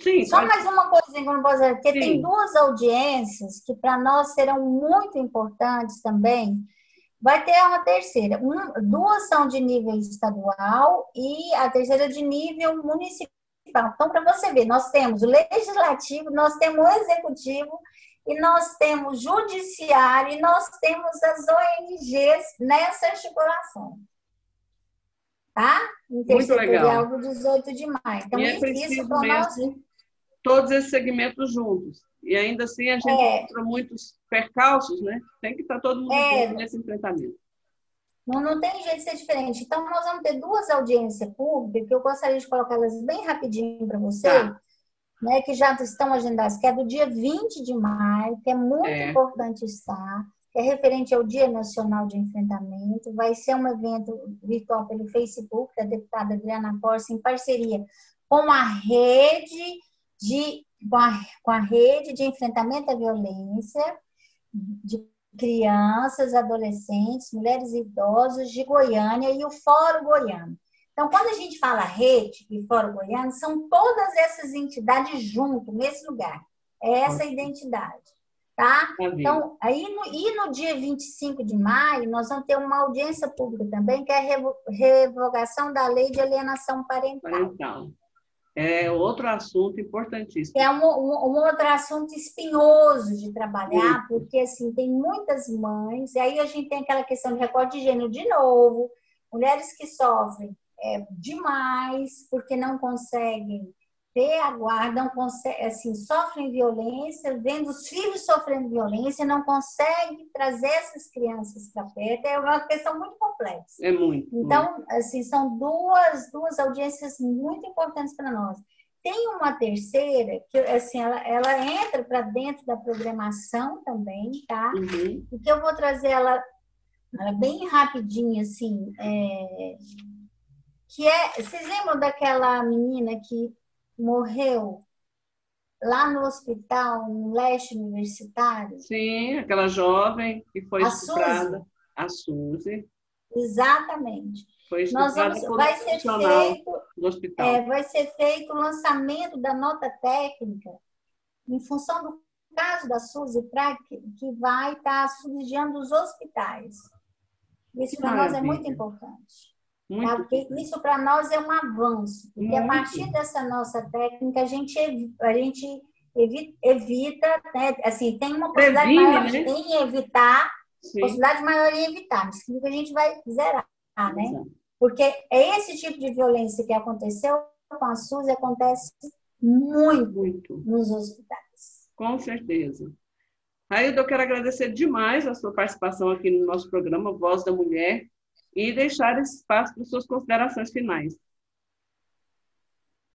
Sim, Só pode... mais uma coisa, porque Sim. tem duas audiências que para nós serão muito importantes também, Vai ter uma terceira. Um, duas são de nível estadual e a terceira de nível municipal. Então, para você ver, nós temos o legislativo, nós temos o executivo e nós temos o judiciário e nós temos as ONGs nessa articulação. Tá? Muito legal. do 18 de maio. Então, e é isso para nós... todos esses segmentos juntos. E ainda assim a gente é. encontra muitos percalços, né? Tem que estar todo mundo é. nesse enfrentamento. Não, não tem jeito de ser diferente. Então, nós vamos ter duas audiências públicas, que eu gostaria de colocá-las bem rapidinho para você, tá. né, que já estão agendadas, que é do dia 20 de maio, que é muito é. importante estar, é referente ao Dia Nacional de Enfrentamento. Vai ser um evento virtual pelo Facebook, da deputada Adriana Corsa, em parceria com a rede de com a, com a rede de enfrentamento à violência de crianças, adolescentes, mulheres e idosos de Goiânia e o Fórum Goiano. Então, quando a gente fala rede e Fórum Goiano, são todas essas entidades junto, nesse lugar. É essa a identidade. Tá? Então, aí no, e no dia 25 de maio, nós vamos ter uma audiência pública também, que é a revogação da lei de alienação parental. parental é outro assunto importantíssimo. É um, um, um, outro assunto espinhoso de trabalhar, porque assim, tem muitas mães, e aí a gente tem aquela questão de recorte de gênero de novo, mulheres que sofrem é, demais porque não conseguem ter a guarda, não consegue, assim, sofrem violência, vendo os filhos sofrendo violência, não consegue trazer essas crianças para perto, é uma questão muito complexa. É muito. Então, muito. assim, são duas, duas audiências muito importantes para nós. Tem uma terceira, que assim, ela, ela entra para dentro da programação também, tá? Uhum. E que eu vou trazer ela, ela bem rapidinho, assim, é, que é, vocês lembram daquela menina que morreu lá no hospital, no leste universitário. Sim, aquela jovem que foi a estuprada. Suzy. A Suzy. Exatamente. Foi Nós vamos, vai ser feito, do hospital. É, vai ser feito o lançamento da nota técnica em função do caso da Suzy, pra, que, que vai estar tá subsidiando os hospitais. Isso para nós é muito importante. Muito. Isso para nós é um avanço. Porque muito. a partir dessa nossa técnica, a gente, a gente evita, né? assim, tem uma possibilidade Previne, maior né? em evitar, Sim. possibilidade maior em evitar, mas que a gente vai zerar, né? Exato. Porque é esse tipo de violência que aconteceu com a SUS acontece muito, muito. nos hospitais. Com certeza. Railda, eu quero agradecer demais a sua participação aqui no nosso programa Voz da Mulher e deixar esse espaço para suas considerações finais.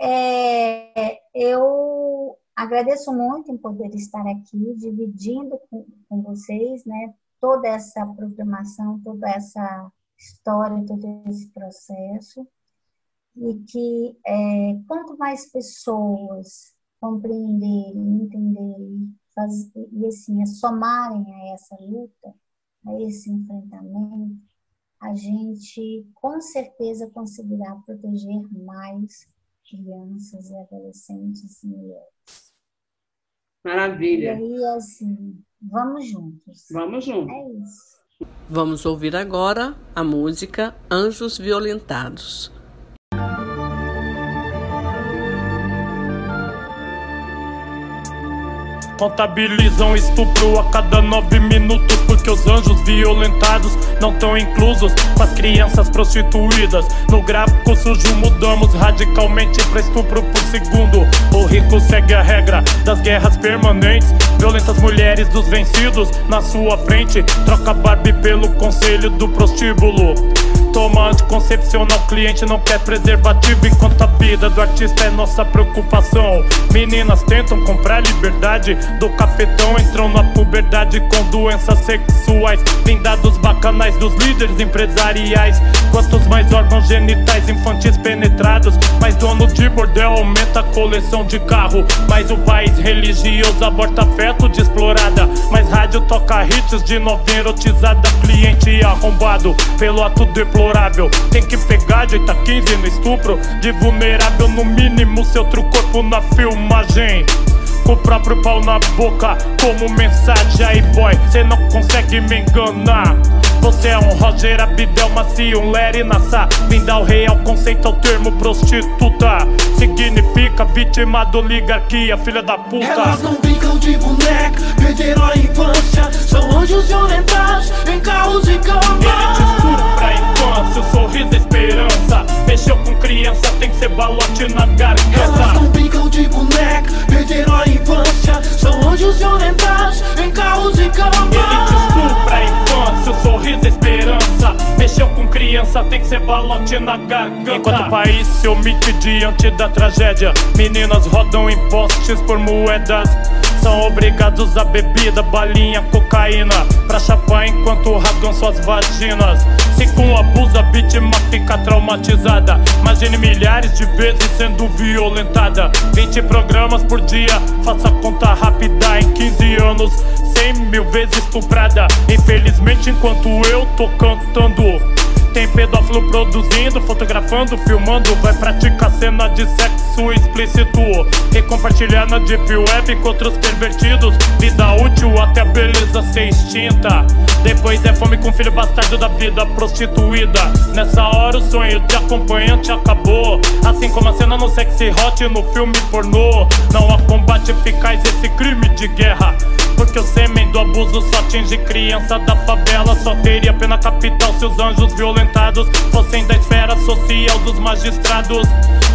É, eu agradeço muito em poder estar aqui dividindo com, com vocês né, toda essa programação, toda essa história, todo esse processo e que é, quanto mais pessoas compreenderem, entenderem faz, e assim somarem a essa luta, a esse enfrentamento, a gente com certeza conseguirá proteger mais crianças e adolescentes e mulheres. Maravilha. E aí, assim, vamos juntos. Vamos juntos. É isso. Vamos ouvir agora a música Anjos Violentados. Contabilizam estupro a cada nove minutos Porque os anjos violentados não estão inclusos Com as crianças prostituídas. No gráfico sujo mudamos radicalmente pra estupro por segundo. O rico segue a regra das guerras permanentes. Violentas mulheres dos vencidos na sua frente. Troca Barbie pelo conselho do prostíbulo Toma anticoncepcional, cliente não quer preservativo Enquanto a vida do artista é nossa preocupação. Meninas tentam comprar liberdade do cafetão Entram na puberdade com doenças sexuais. Vindados bacanais dos líderes empresariais. Quantos mais órgãos genitais infantis penetrados? Mais dono de bordel aumenta a coleção de carro. Mais o país religioso aborta feto de explorada. Mais rádio toca hits de novinha erotizada Cliente arrombado. Pelo ato deplorável Tem que pegar de 8 a 15 no estupro. De vulnerável no mínimo seu outro corpo na filmagem. Com o próprio pau na boca Como mensagem aí boy, cê não consegue me enganar. Você é um Roger Abdel Macio, um Larry Nassar Vinda ao real conceito ao termo prostituta. Significa vítima da oligarquia, filha da puta. Elas não brincam de boneca, perderam a infância. São anjos violentados em carros e camas. Ele te estupra infância, o sorriso é esperança. Mexeu com criança, tem que ser balote na garganta. Elas não brincam de boneca, perderam a infância. São anjos violentados em carros e camas. Ele te estupra a infância, o sorriso é esperança. Mexeu com criança, tem que ser balote na garganta. Enquanto o país se omite diante da tragédia Meninas rodam em postes por moedas são obrigados a bebida, balinha, cocaína Pra chapar enquanto rasgam suas vaginas. Se com abuso a vítima fica traumatizada. Imagine milhares de vezes sendo violentada. 20 programas por dia, faça conta rápida Em 15 anos, 100 mil vezes estuprada. Infelizmente enquanto eu tô cantando tem pedófilo produzindo, fotografando, filmando. Vai praticar cena de sexo explícito. E compartilhar na deep web com outros pervertidos. Vida útil até a beleza ser extinta. Depois é fome com filho bastardo da vida prostituída. Nessa hora o sonho de acompanhante acabou. Assim como a cena no sexy hot no filme pornô. Não há combate eficaz esse crime de guerra porque o sêmen do abuso só atinge criança da favela. Só teria pena capital se os anjos violentados Fossem da esfera social dos magistrados.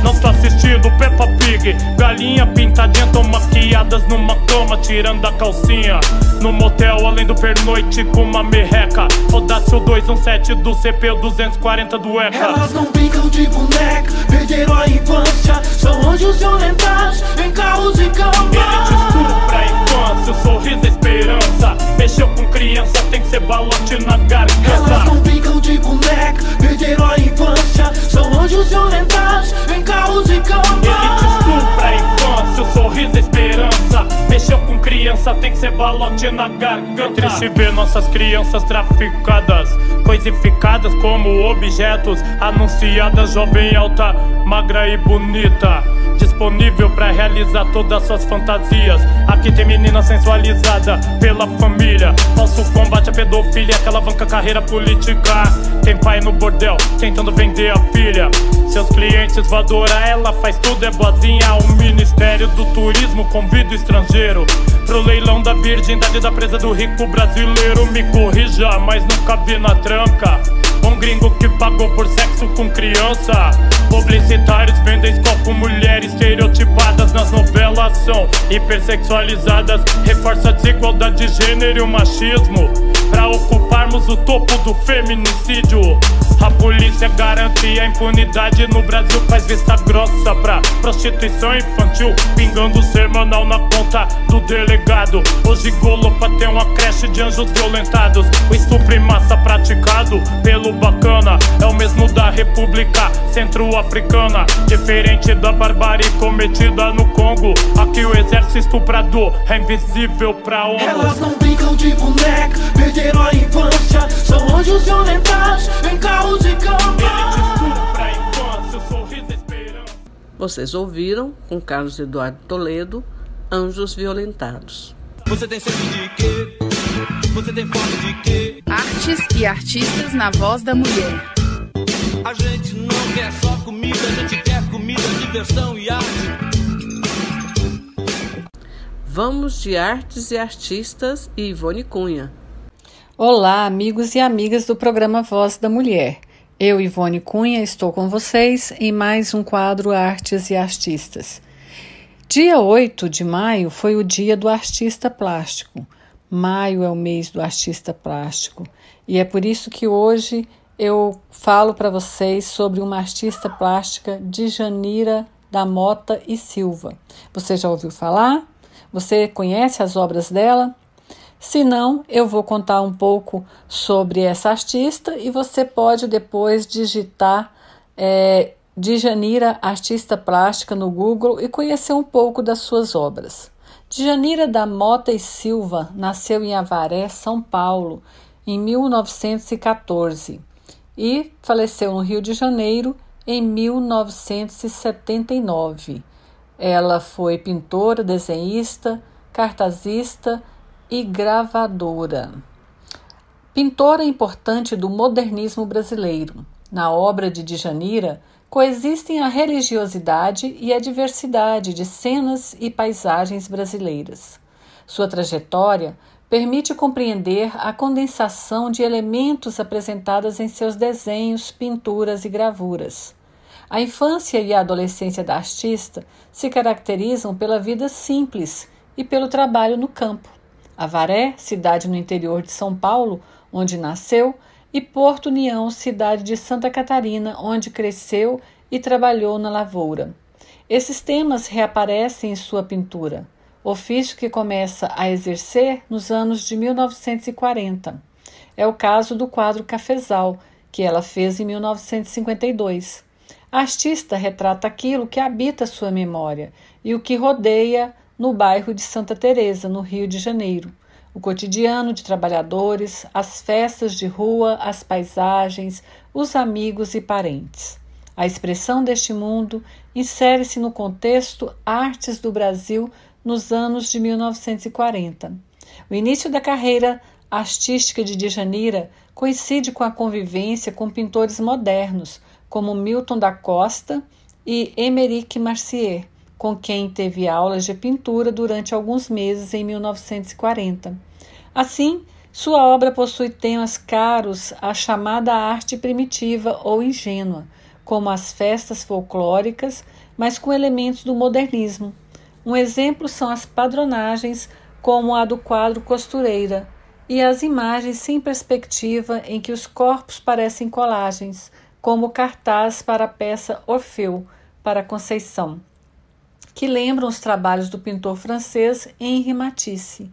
Não tô assistindo Peppa Pig. Galinha pintadinha tão maquiadas numa cama Tirando a calcinha. No motel além do pernoite com uma merreca. Audácio 217 do CP 240 do ECA Elas não brincam de boneca Perderam a infância. São anjos violentados em carros e camas Ele te estupra infância, o sorriso sorriso esperança. Mexeu com criança, tem que ser balote na garganta. Elas não brincam de boneca, perderam a infância. São anjos violentados em carros e camas. Ele te estupra o sorriso esperança Mexeu com criança, tem que ser balote na garganta. É triste ver nossas crianças traficadas, coisificadas como objetos, anunciadas jovem alta, magra e bonita disponível para realizar todas suas fantasias. Aqui tem menina sensualizada pela família. Falso combate à pedofilia, que alavanca carreira política. Tem pai no bordel tentando vender a filha. Seus clientes vão adorar, ela faz tudo, é boazinha. O Ministério do Turismo convida o estrangeiro pro leilão da virgindade da presa do rico brasileiro. Me corrija, mas nunca vi na tranca. Um gringo que pagou por sexo com criança. Publicitários vendem copo mulheres estereotipadas nas novelas são hipersexualizadas. Reforça a desigualdade de gênero e o machismo. Pra ocuparmos o topo do feminicídio. A polícia garante a impunidade no Brasil. Faz vista grossa pra prostituição infantil. Pingando semanal na conta do delegado. Hoje Golopa tem uma creche de anjos violentados. O estupro em massa praticado pelo bacana é o mesmo da República Centro-Africana. Diferente da barbárie cometida no Congo. Aqui o exército estuprador é invisível pra onde. Elas não brincam de boneca, perderam a infância. São anjos violentados em carros e Vocês ouviram, com Carlos Eduardo Toledo, Anjos Violentados. Você tem sede de quê? Você tem fome de quê? Artes e artistas na voz da mulher. A gente não quer só comida, a gente quer comida, diversão e arte. Vamos de artes e artistas e Ivone Cunha. Olá, amigos e amigas do programa Voz da Mulher. Eu, Ivone Cunha, estou com vocês em mais um quadro Artes e Artistas. Dia 8 de maio foi o dia do artista plástico. Maio é o mês do artista plástico e é por isso que hoje eu falo para vocês sobre uma artista plástica de Janira da Mota e Silva. Você já ouviu falar? Você conhece as obras dela? Se não, eu vou contar um pouco sobre essa artista e você pode depois digitar é, Djanira Artista Plástica no Google e conhecer um pouco das suas obras. Djanira da Mota e Silva nasceu em Avaré, São Paulo, em 1914 e faleceu no Rio de Janeiro em 1979. Ela foi pintora, desenhista, cartazista e gravadora. Pintora importante do modernismo brasileiro. Na obra de Djanira coexistem a religiosidade e a diversidade de cenas e paisagens brasileiras. Sua trajetória permite compreender a condensação de elementos apresentados em seus desenhos, pinturas e gravuras. A infância e a adolescência da artista se caracterizam pela vida simples e pelo trabalho no campo. Avaré, cidade no interior de São Paulo, onde nasceu, e Porto União, cidade de Santa Catarina, onde cresceu e trabalhou na lavoura. Esses temas reaparecem em sua pintura, ofício que começa a exercer nos anos de 1940. É o caso do quadro Cafezal, que ela fez em 1952. A artista retrata aquilo que habita sua memória e o que rodeia no bairro de Santa Teresa, no Rio de Janeiro. O cotidiano de trabalhadores, as festas de rua, as paisagens, os amigos e parentes. A expressão deste mundo insere-se no contexto Artes do Brasil nos anos de 1940. O início da carreira artística de Djanira coincide com a convivência com pintores modernos, como Milton da Costa e Emeric Marcier, com quem teve aulas de pintura durante alguns meses em 1940. Assim, sua obra possui temas caros à chamada arte primitiva ou ingênua, como as festas folclóricas, mas com elementos do modernismo. Um exemplo são as padronagens, como a do quadro Costureira, e as imagens sem perspectiva em que os corpos parecem colagens, como cartaz para a peça Orfeu, para Conceição que lembram os trabalhos do pintor francês Henri Matisse.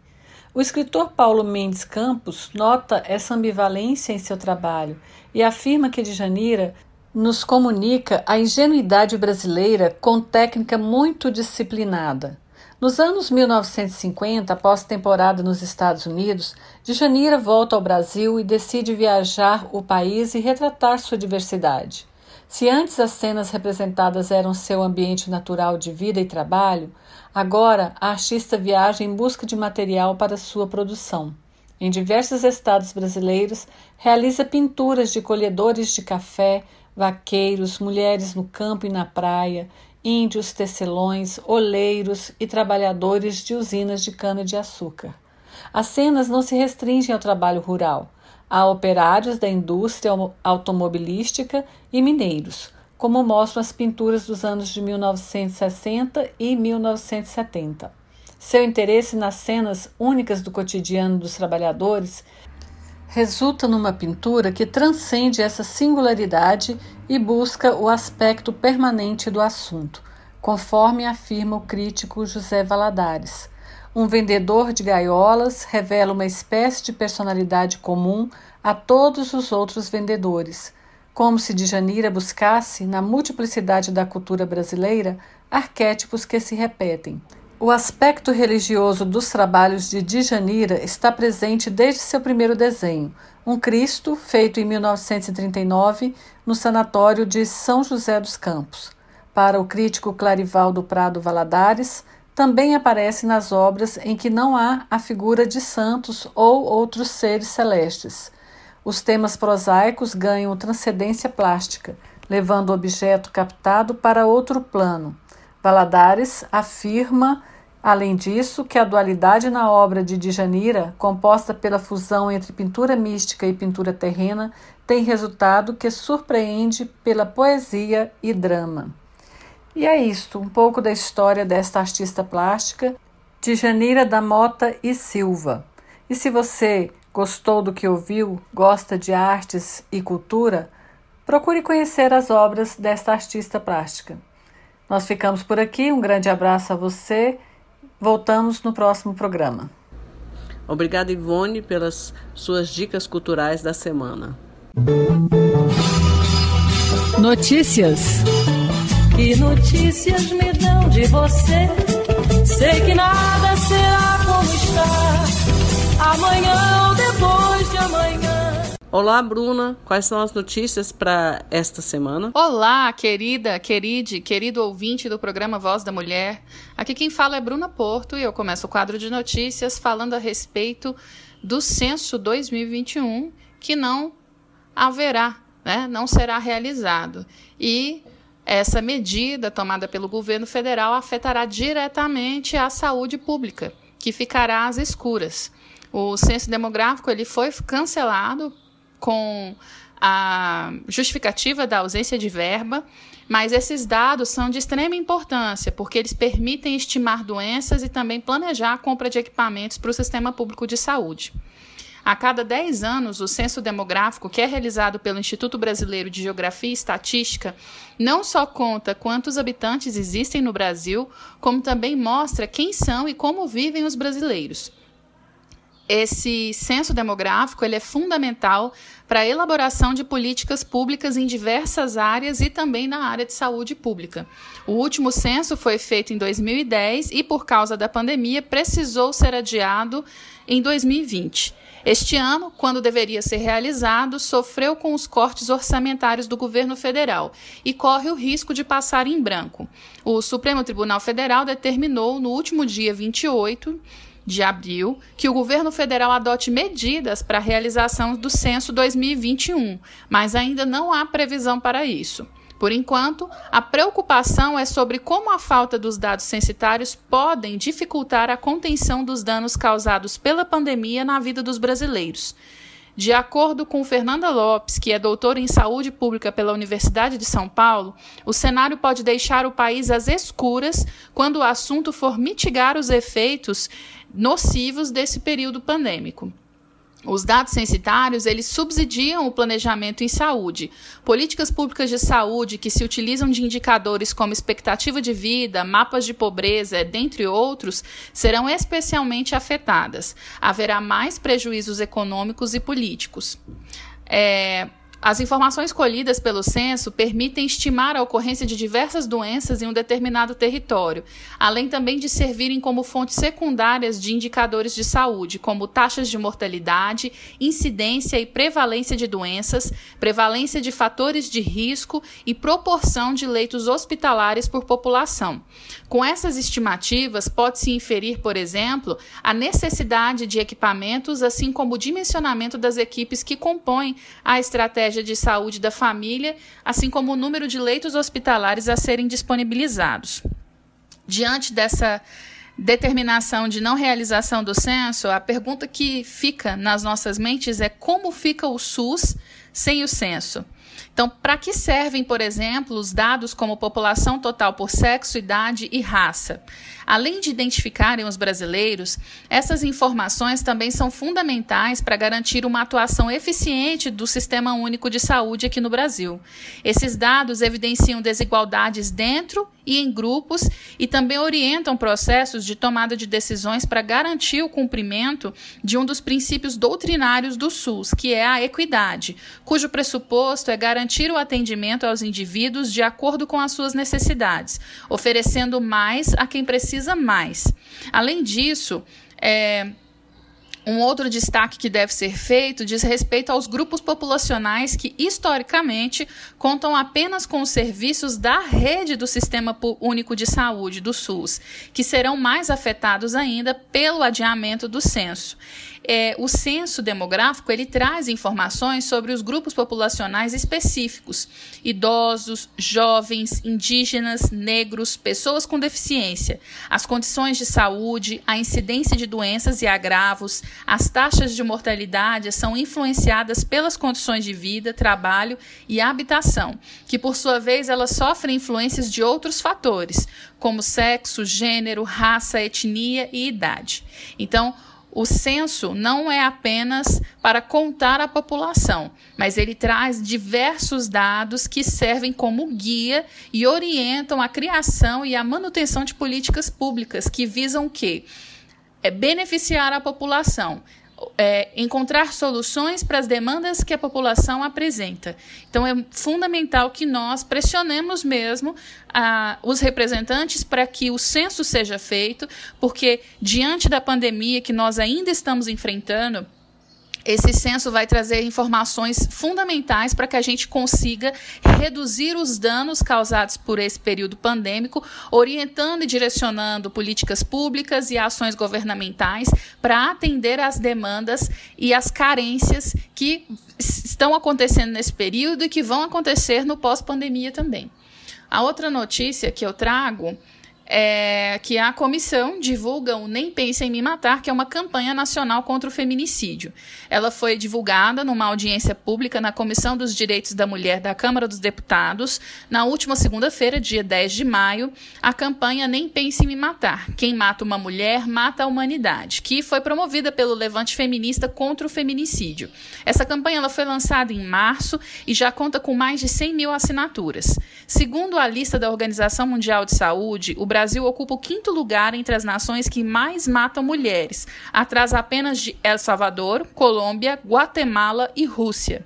O escritor Paulo Mendes Campos nota essa ambivalência em seu trabalho e afirma que Djanira nos comunica a ingenuidade brasileira com técnica muito disciplinada. Nos anos 1950, após temporada nos Estados Unidos, Djanira volta ao Brasil e decide viajar o país e retratar sua diversidade. Se antes as cenas representadas eram seu ambiente natural de vida e trabalho, agora a artista viaja em busca de material para sua produção. Em diversos estados brasileiros, realiza pinturas de colhedores de café, vaqueiros, mulheres no campo e na praia, índios, tecelões, oleiros e trabalhadores de usinas de cana-de-açúcar. As cenas não se restringem ao trabalho rural. Há operários da indústria automobilística e mineiros, como mostram as pinturas dos anos de 1960 e 1970. Seu interesse nas cenas únicas do cotidiano dos trabalhadores resulta numa pintura que transcende essa singularidade e busca o aspecto permanente do assunto, conforme afirma o crítico José Valadares. Um vendedor de gaiolas revela uma espécie de personalidade comum a todos os outros vendedores, como se Djanira buscasse, na multiplicidade da cultura brasileira, arquétipos que se repetem, o aspecto religioso dos trabalhos de Djanira está presente desde seu primeiro desenho, um Cristo feito em 1939 no sanatório de São José dos Campos. Para o crítico Clarivaldo Prado Valadares, também aparece nas obras em que não há a figura de santos ou outros seres celestes. Os temas prosaicos ganham transcendência plástica, levando o objeto captado para outro plano Valadares afirma, além disso, que a dualidade na obra de Djanira, composta pela fusão entre pintura mística e pintura terrena, tem resultado que surpreende pela poesia e drama. E é isto, um pouco da história desta artista plástica, Djanira da Mota e Silva. E se você gostou do que ouviu, gosta de artes e cultura, procure conhecer as obras desta artista plástica. Nós ficamos por aqui. Um grande abraço a você. Voltamos no próximo programa. Obrigada, Ivone, pelas suas dicas culturais da semana. Notícias. Que notícias me dão de você? Sei que nada será como está. Amanhã ou depois de amanhã. Olá, Bruna. Quais são as notícias para esta semana? Olá, querida, queride, querido ouvinte do programa Voz da Mulher. Aqui quem fala é Bruna Porto e eu começo o quadro de notícias falando a respeito do censo 2021, que não haverá, né? Não será realizado. E essa medida tomada pelo governo federal afetará diretamente a saúde pública, que ficará às escuras. O censo demográfico ele foi cancelado com a justificativa da ausência de verba, mas esses dados são de extrema importância, porque eles permitem estimar doenças e também planejar a compra de equipamentos para o sistema público de saúde. A cada 10 anos, o censo demográfico, que é realizado pelo Instituto Brasileiro de Geografia e Estatística, não só conta quantos habitantes existem no Brasil, como também mostra quem são e como vivem os brasileiros esse censo demográfico ele é fundamental para a elaboração de políticas públicas em diversas áreas e também na área de saúde pública. O último censo foi feito em 2010 e, por causa da pandemia, precisou ser adiado em 2020. Este ano, quando deveria ser realizado, sofreu com os cortes orçamentários do governo federal e corre o risco de passar em branco. O Supremo Tribunal Federal determinou no último dia 28 de abril que o governo federal adote medidas para a realização do censo 2021, mas ainda não há previsão para isso. Por enquanto, a preocupação é sobre como a falta dos dados censitários podem dificultar a contenção dos danos causados pela pandemia na vida dos brasileiros. De acordo com Fernanda Lopes, que é doutora em saúde pública pela Universidade de São Paulo, o cenário pode deixar o país às escuras quando o assunto for mitigar os efeitos nocivos desse período pandêmico. Os dados censitários, eles subsidiam o planejamento em saúde. Políticas públicas de saúde que se utilizam de indicadores como expectativa de vida, mapas de pobreza, dentre outros, serão especialmente afetadas. Haverá mais prejuízos econômicos e políticos. É, As informações colhidas pelo censo permitem estimar a ocorrência de diversas doenças em um determinado território, além também de servirem como fontes secundárias de indicadores de saúde, como taxas de mortalidade, incidência e prevalência de doenças, prevalência de fatores de risco e proporção de leitos hospitalares por população. Com essas estimativas, pode-se inferir, por exemplo, a necessidade de equipamentos, assim como o dimensionamento das equipes que compõem a estratégia estratégia de saúde da família, assim como o número de leitos hospitalares a serem disponibilizados. Diante dessa determinação de não realização do censo, a pergunta que fica nas nossas mentes é como fica o SUS sem o censo? Então, para que servem, por exemplo, os dados como população total por sexo, idade e raça? Além de identificarem os brasileiros, essas informações também são fundamentais para garantir uma atuação eficiente do Sistema Único de Saúde aqui no Brasil. Esses dados evidenciam desigualdades dentro e em grupos e também orientam processos de tomada de decisões para garantir o cumprimento de um dos princípios doutrinários do SUS, que é a equidade, cujo pressuposto é garantir o atendimento aos indivíduos de acordo com as suas necessidades, oferecendo mais a quem precisa precisa mais. Além disso, é, um outro destaque que deve ser feito diz respeito aos grupos populacionais que, historicamente, contam apenas com os serviços da rede do Sistema Único de Saúde, do SUS, que serão mais afetados ainda pelo adiamento do censo é, o censo demográfico ele traz informações sobre os grupos populacionais específicos: idosos, jovens, indígenas, negros, pessoas com deficiência, as condições de saúde, a incidência de doenças e agravos, as taxas de mortalidade são influenciadas pelas condições de vida, trabalho e habitação, que por sua vez elas sofrem influências de outros fatores, como sexo, gênero, raça, etnia e idade. Então, o censo não é apenas para contar a população, mas ele traz diversos dados que servem como guia e orientam a criação e a manutenção de políticas públicas que visam o quê? É beneficiar a população, é, encontrar soluções para as demandas que a população apresenta. Então, é fundamental que nós pressionemos mesmo a, os representantes para que o censo seja feito, porque, diante da pandemia que nós ainda estamos enfrentando, esse censo vai trazer informações fundamentais para que a gente consiga reduzir os danos causados por esse período pandêmico, orientando e direcionando políticas públicas e ações governamentais para atender às demandas e às carências que estão acontecendo nesse período e que vão acontecer no pós-pandemia também. A outra notícia que eu trago é, que a comissão divulga o Nem Pense em Me Matar, que é uma campanha nacional contra o feminicídio. Ela foi divulgada numa audiência pública na Comissão dos Direitos da Mulher da Câmara dos Deputados, na última segunda-feira, dia 10 de maio, a campanha Nem Pense em Me Matar. Quem mata uma mulher, mata a humanidade, que foi promovida pelo Levante Feminista contra o Feminicídio. Essa campanha ela foi lançada em março e já conta com mais de 100 mil assinaturas. Segundo a lista da Organização Mundial de Saúde, o Brasil ocupa o quinto lugar entre as nações que mais matam mulheres, atrás apenas de El Salvador, Colômbia, Guatemala e Rússia.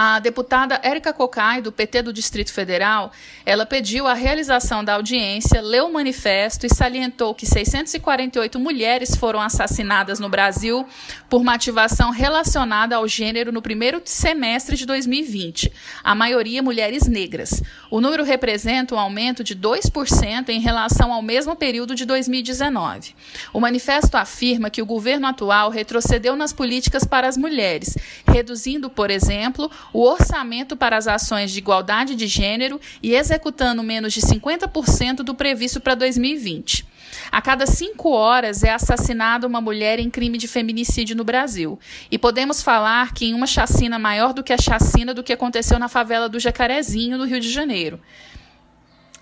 A deputada Érica Cocai, do PT do Distrito Federal, ela pediu a realização da audiência, leu o manifesto e salientou que 648 mulheres foram assassinadas no Brasil por motivação relacionada ao gênero no primeiro semestre de 2020, a maioria mulheres negras. O número representa um aumento de 2% em relação ao mesmo período de 2019. O manifesto afirma que o governo atual retrocedeu nas políticas para as mulheres, reduzindo, por exemplo, o orçamento para as ações de igualdade de gênero e executando menos de 50% do previsto para 2020. A cada cinco horas é assassinada uma mulher em crime de feminicídio no Brasil. E podemos falar que em uma chacina maior do que a chacina do que aconteceu na favela do Jacarezinho, no Rio de Janeiro.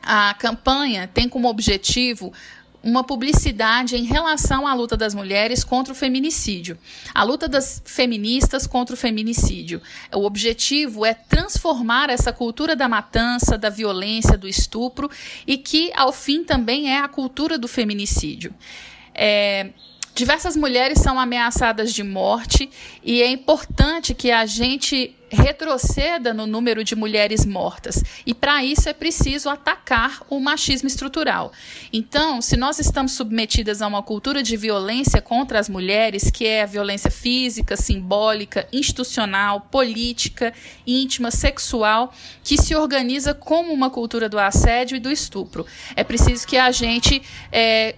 A campanha tem como objetivo uma publicidade em relação à luta das mulheres contra o feminicídio. A luta das feministas contra o feminicídio. O objetivo é transformar essa cultura da matança, da violência, do estupro e que, ao fim, também é a cultura do feminicídio. É, Diversas mulheres são ameaçadas de morte e é importante que a gente retroceda no número de mulheres mortas. E para isso é preciso atacar o machismo estrutural. Então, se nós estamos submetidas a uma cultura de violência contra as mulheres, que é a violência física, simbólica, institucional, política, íntima, sexual, que se organiza como uma cultura do assédio e do estupro, é preciso que a gente é,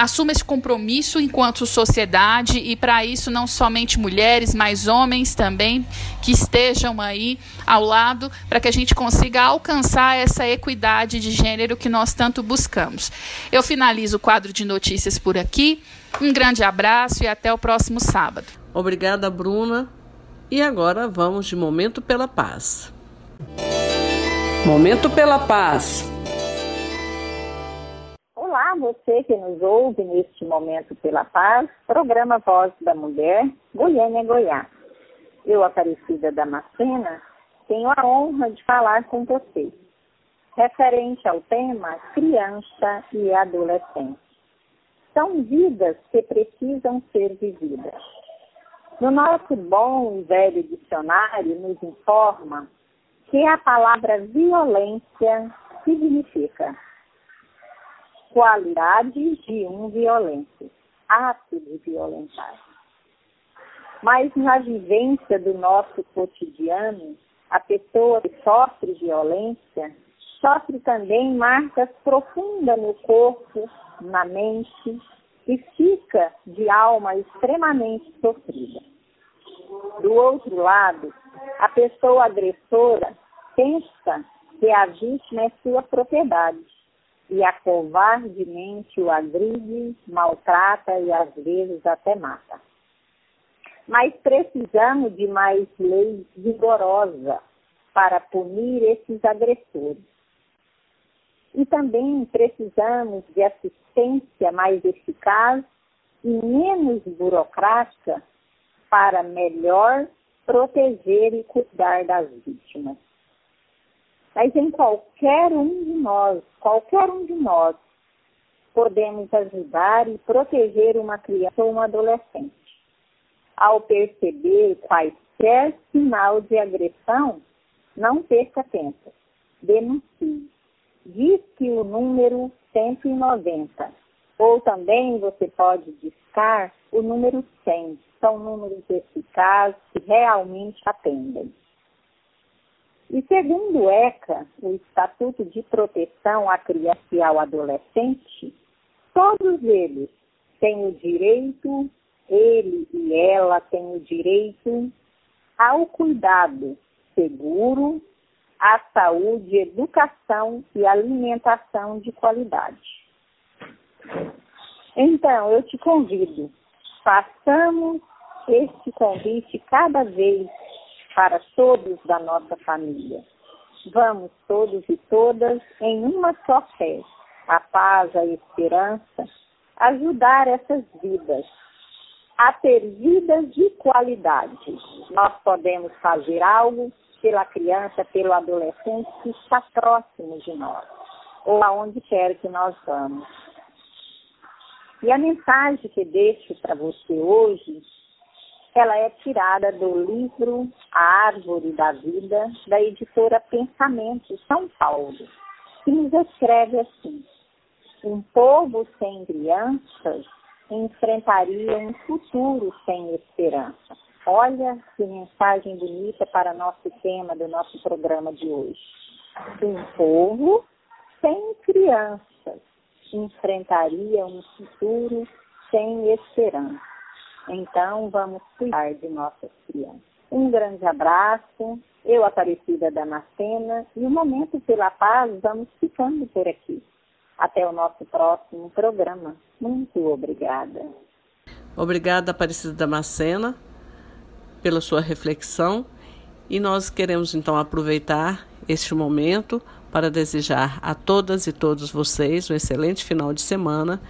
assuma esse compromisso enquanto sociedade e para isso não somente mulheres, mas homens também que estejam aí ao lado para que a gente consiga alcançar essa equidade de gênero que nós tanto buscamos. Eu finalizo o quadro de notícias por aqui. Um grande abraço e até o próximo sábado. Obrigada, Bruna. E agora vamos de Momento pela Paz. Momento pela Paz. Olá, você que nos ouve neste momento pela paz, programa Voz da Mulher, Goiânia, Goiás. Eu, Aparecida Damascena, tenho a honra de falar com você, referente ao tema criança e adolescente. São vidas que precisam ser vividas. No nosso bom e velho dicionário nos informa que a palavra violência significa qualidade de um violento, ato de violentar. Mas na vivência do nosso cotidiano, a pessoa que sofre violência sofre também marcas profundas no corpo, na mente e fica de alma extremamente sofrida. Do outro lado, a pessoa agressora pensa que a vítima é sua propriedade e a covardemente o agride, maltrata e às vezes até mata. Mas precisamos de mais lei rigorosa para punir esses agressores. E também precisamos de assistência mais eficaz e menos burocrática para melhor proteger e cuidar das vítimas. Mas em qualquer um de nós, qualquer um de nós, podemos ajudar e proteger uma criança ou um adolescente. Ao perceber quaisquer sinal de agressão, não perca tempo. Denuncie. Diz que o número 190. Ou também você pode discar o número 100. São números eficazes que realmente atendem. E segundo o ECA, o Estatuto de Proteção à Criança e ao Adolescente, todos eles têm o direito, ele e ela têm o direito ao cuidado seguro, à saúde, educação e alimentação de qualidade. Então, eu te convido, façamos este convite cada vez para todos da nossa família. Vamos todos e todas em uma só fé, a paz, a esperança, ajudar essas vidas a ter vidas de qualidade. Nós podemos fazer algo pela criança, pelo adolescente que está próximo de nós, ou aonde quer que nós vamos. E a mensagem que deixo para você hoje ela é tirada do livro A Árvore da Vida, da editora Pensamento, São Paulo, que nos escreve assim: Um povo sem crianças enfrentaria um futuro sem esperança. Olha que mensagem bonita para nosso tema do nosso programa de hoje. Um povo sem crianças enfrentaria um futuro sem esperança. Então, vamos cuidar de nossas crianças. Um grande abraço. Eu, Aparecida Damascena, e o Momento pela Paz, vamos ficando por aqui. Até o nosso próximo programa. Muito obrigada. Obrigada, Aparecida Damascena, pela sua reflexão. E nós queremos então aproveitar este momento para desejar a todas e todos vocês um excelente final de semana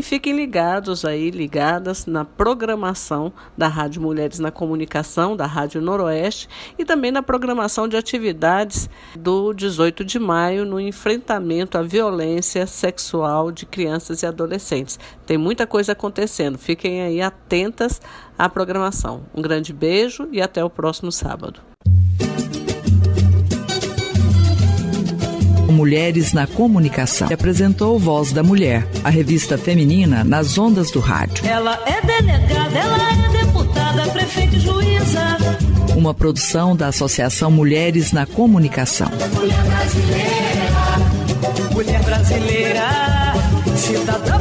e fiquem ligados aí, ligadas na programação da Rádio Mulheres na Comunicação, da Rádio Noroeste e também na programação de atividades do 18 de maio no enfrentamento à violência sexual de crianças e adolescentes. Tem muita coisa acontecendo, fiquem aí atentas à programação. Um grande beijo e até o próximo sábado. Mulheres na Comunicação. Que apresentou Voz da Mulher, a revista feminina nas ondas do rádio. Ela é delegada, ela é deputada, prefeita e juíza. Uma produção da Associação Mulheres na Comunicação. Mulher brasileira, mulher brasileira, cidadã.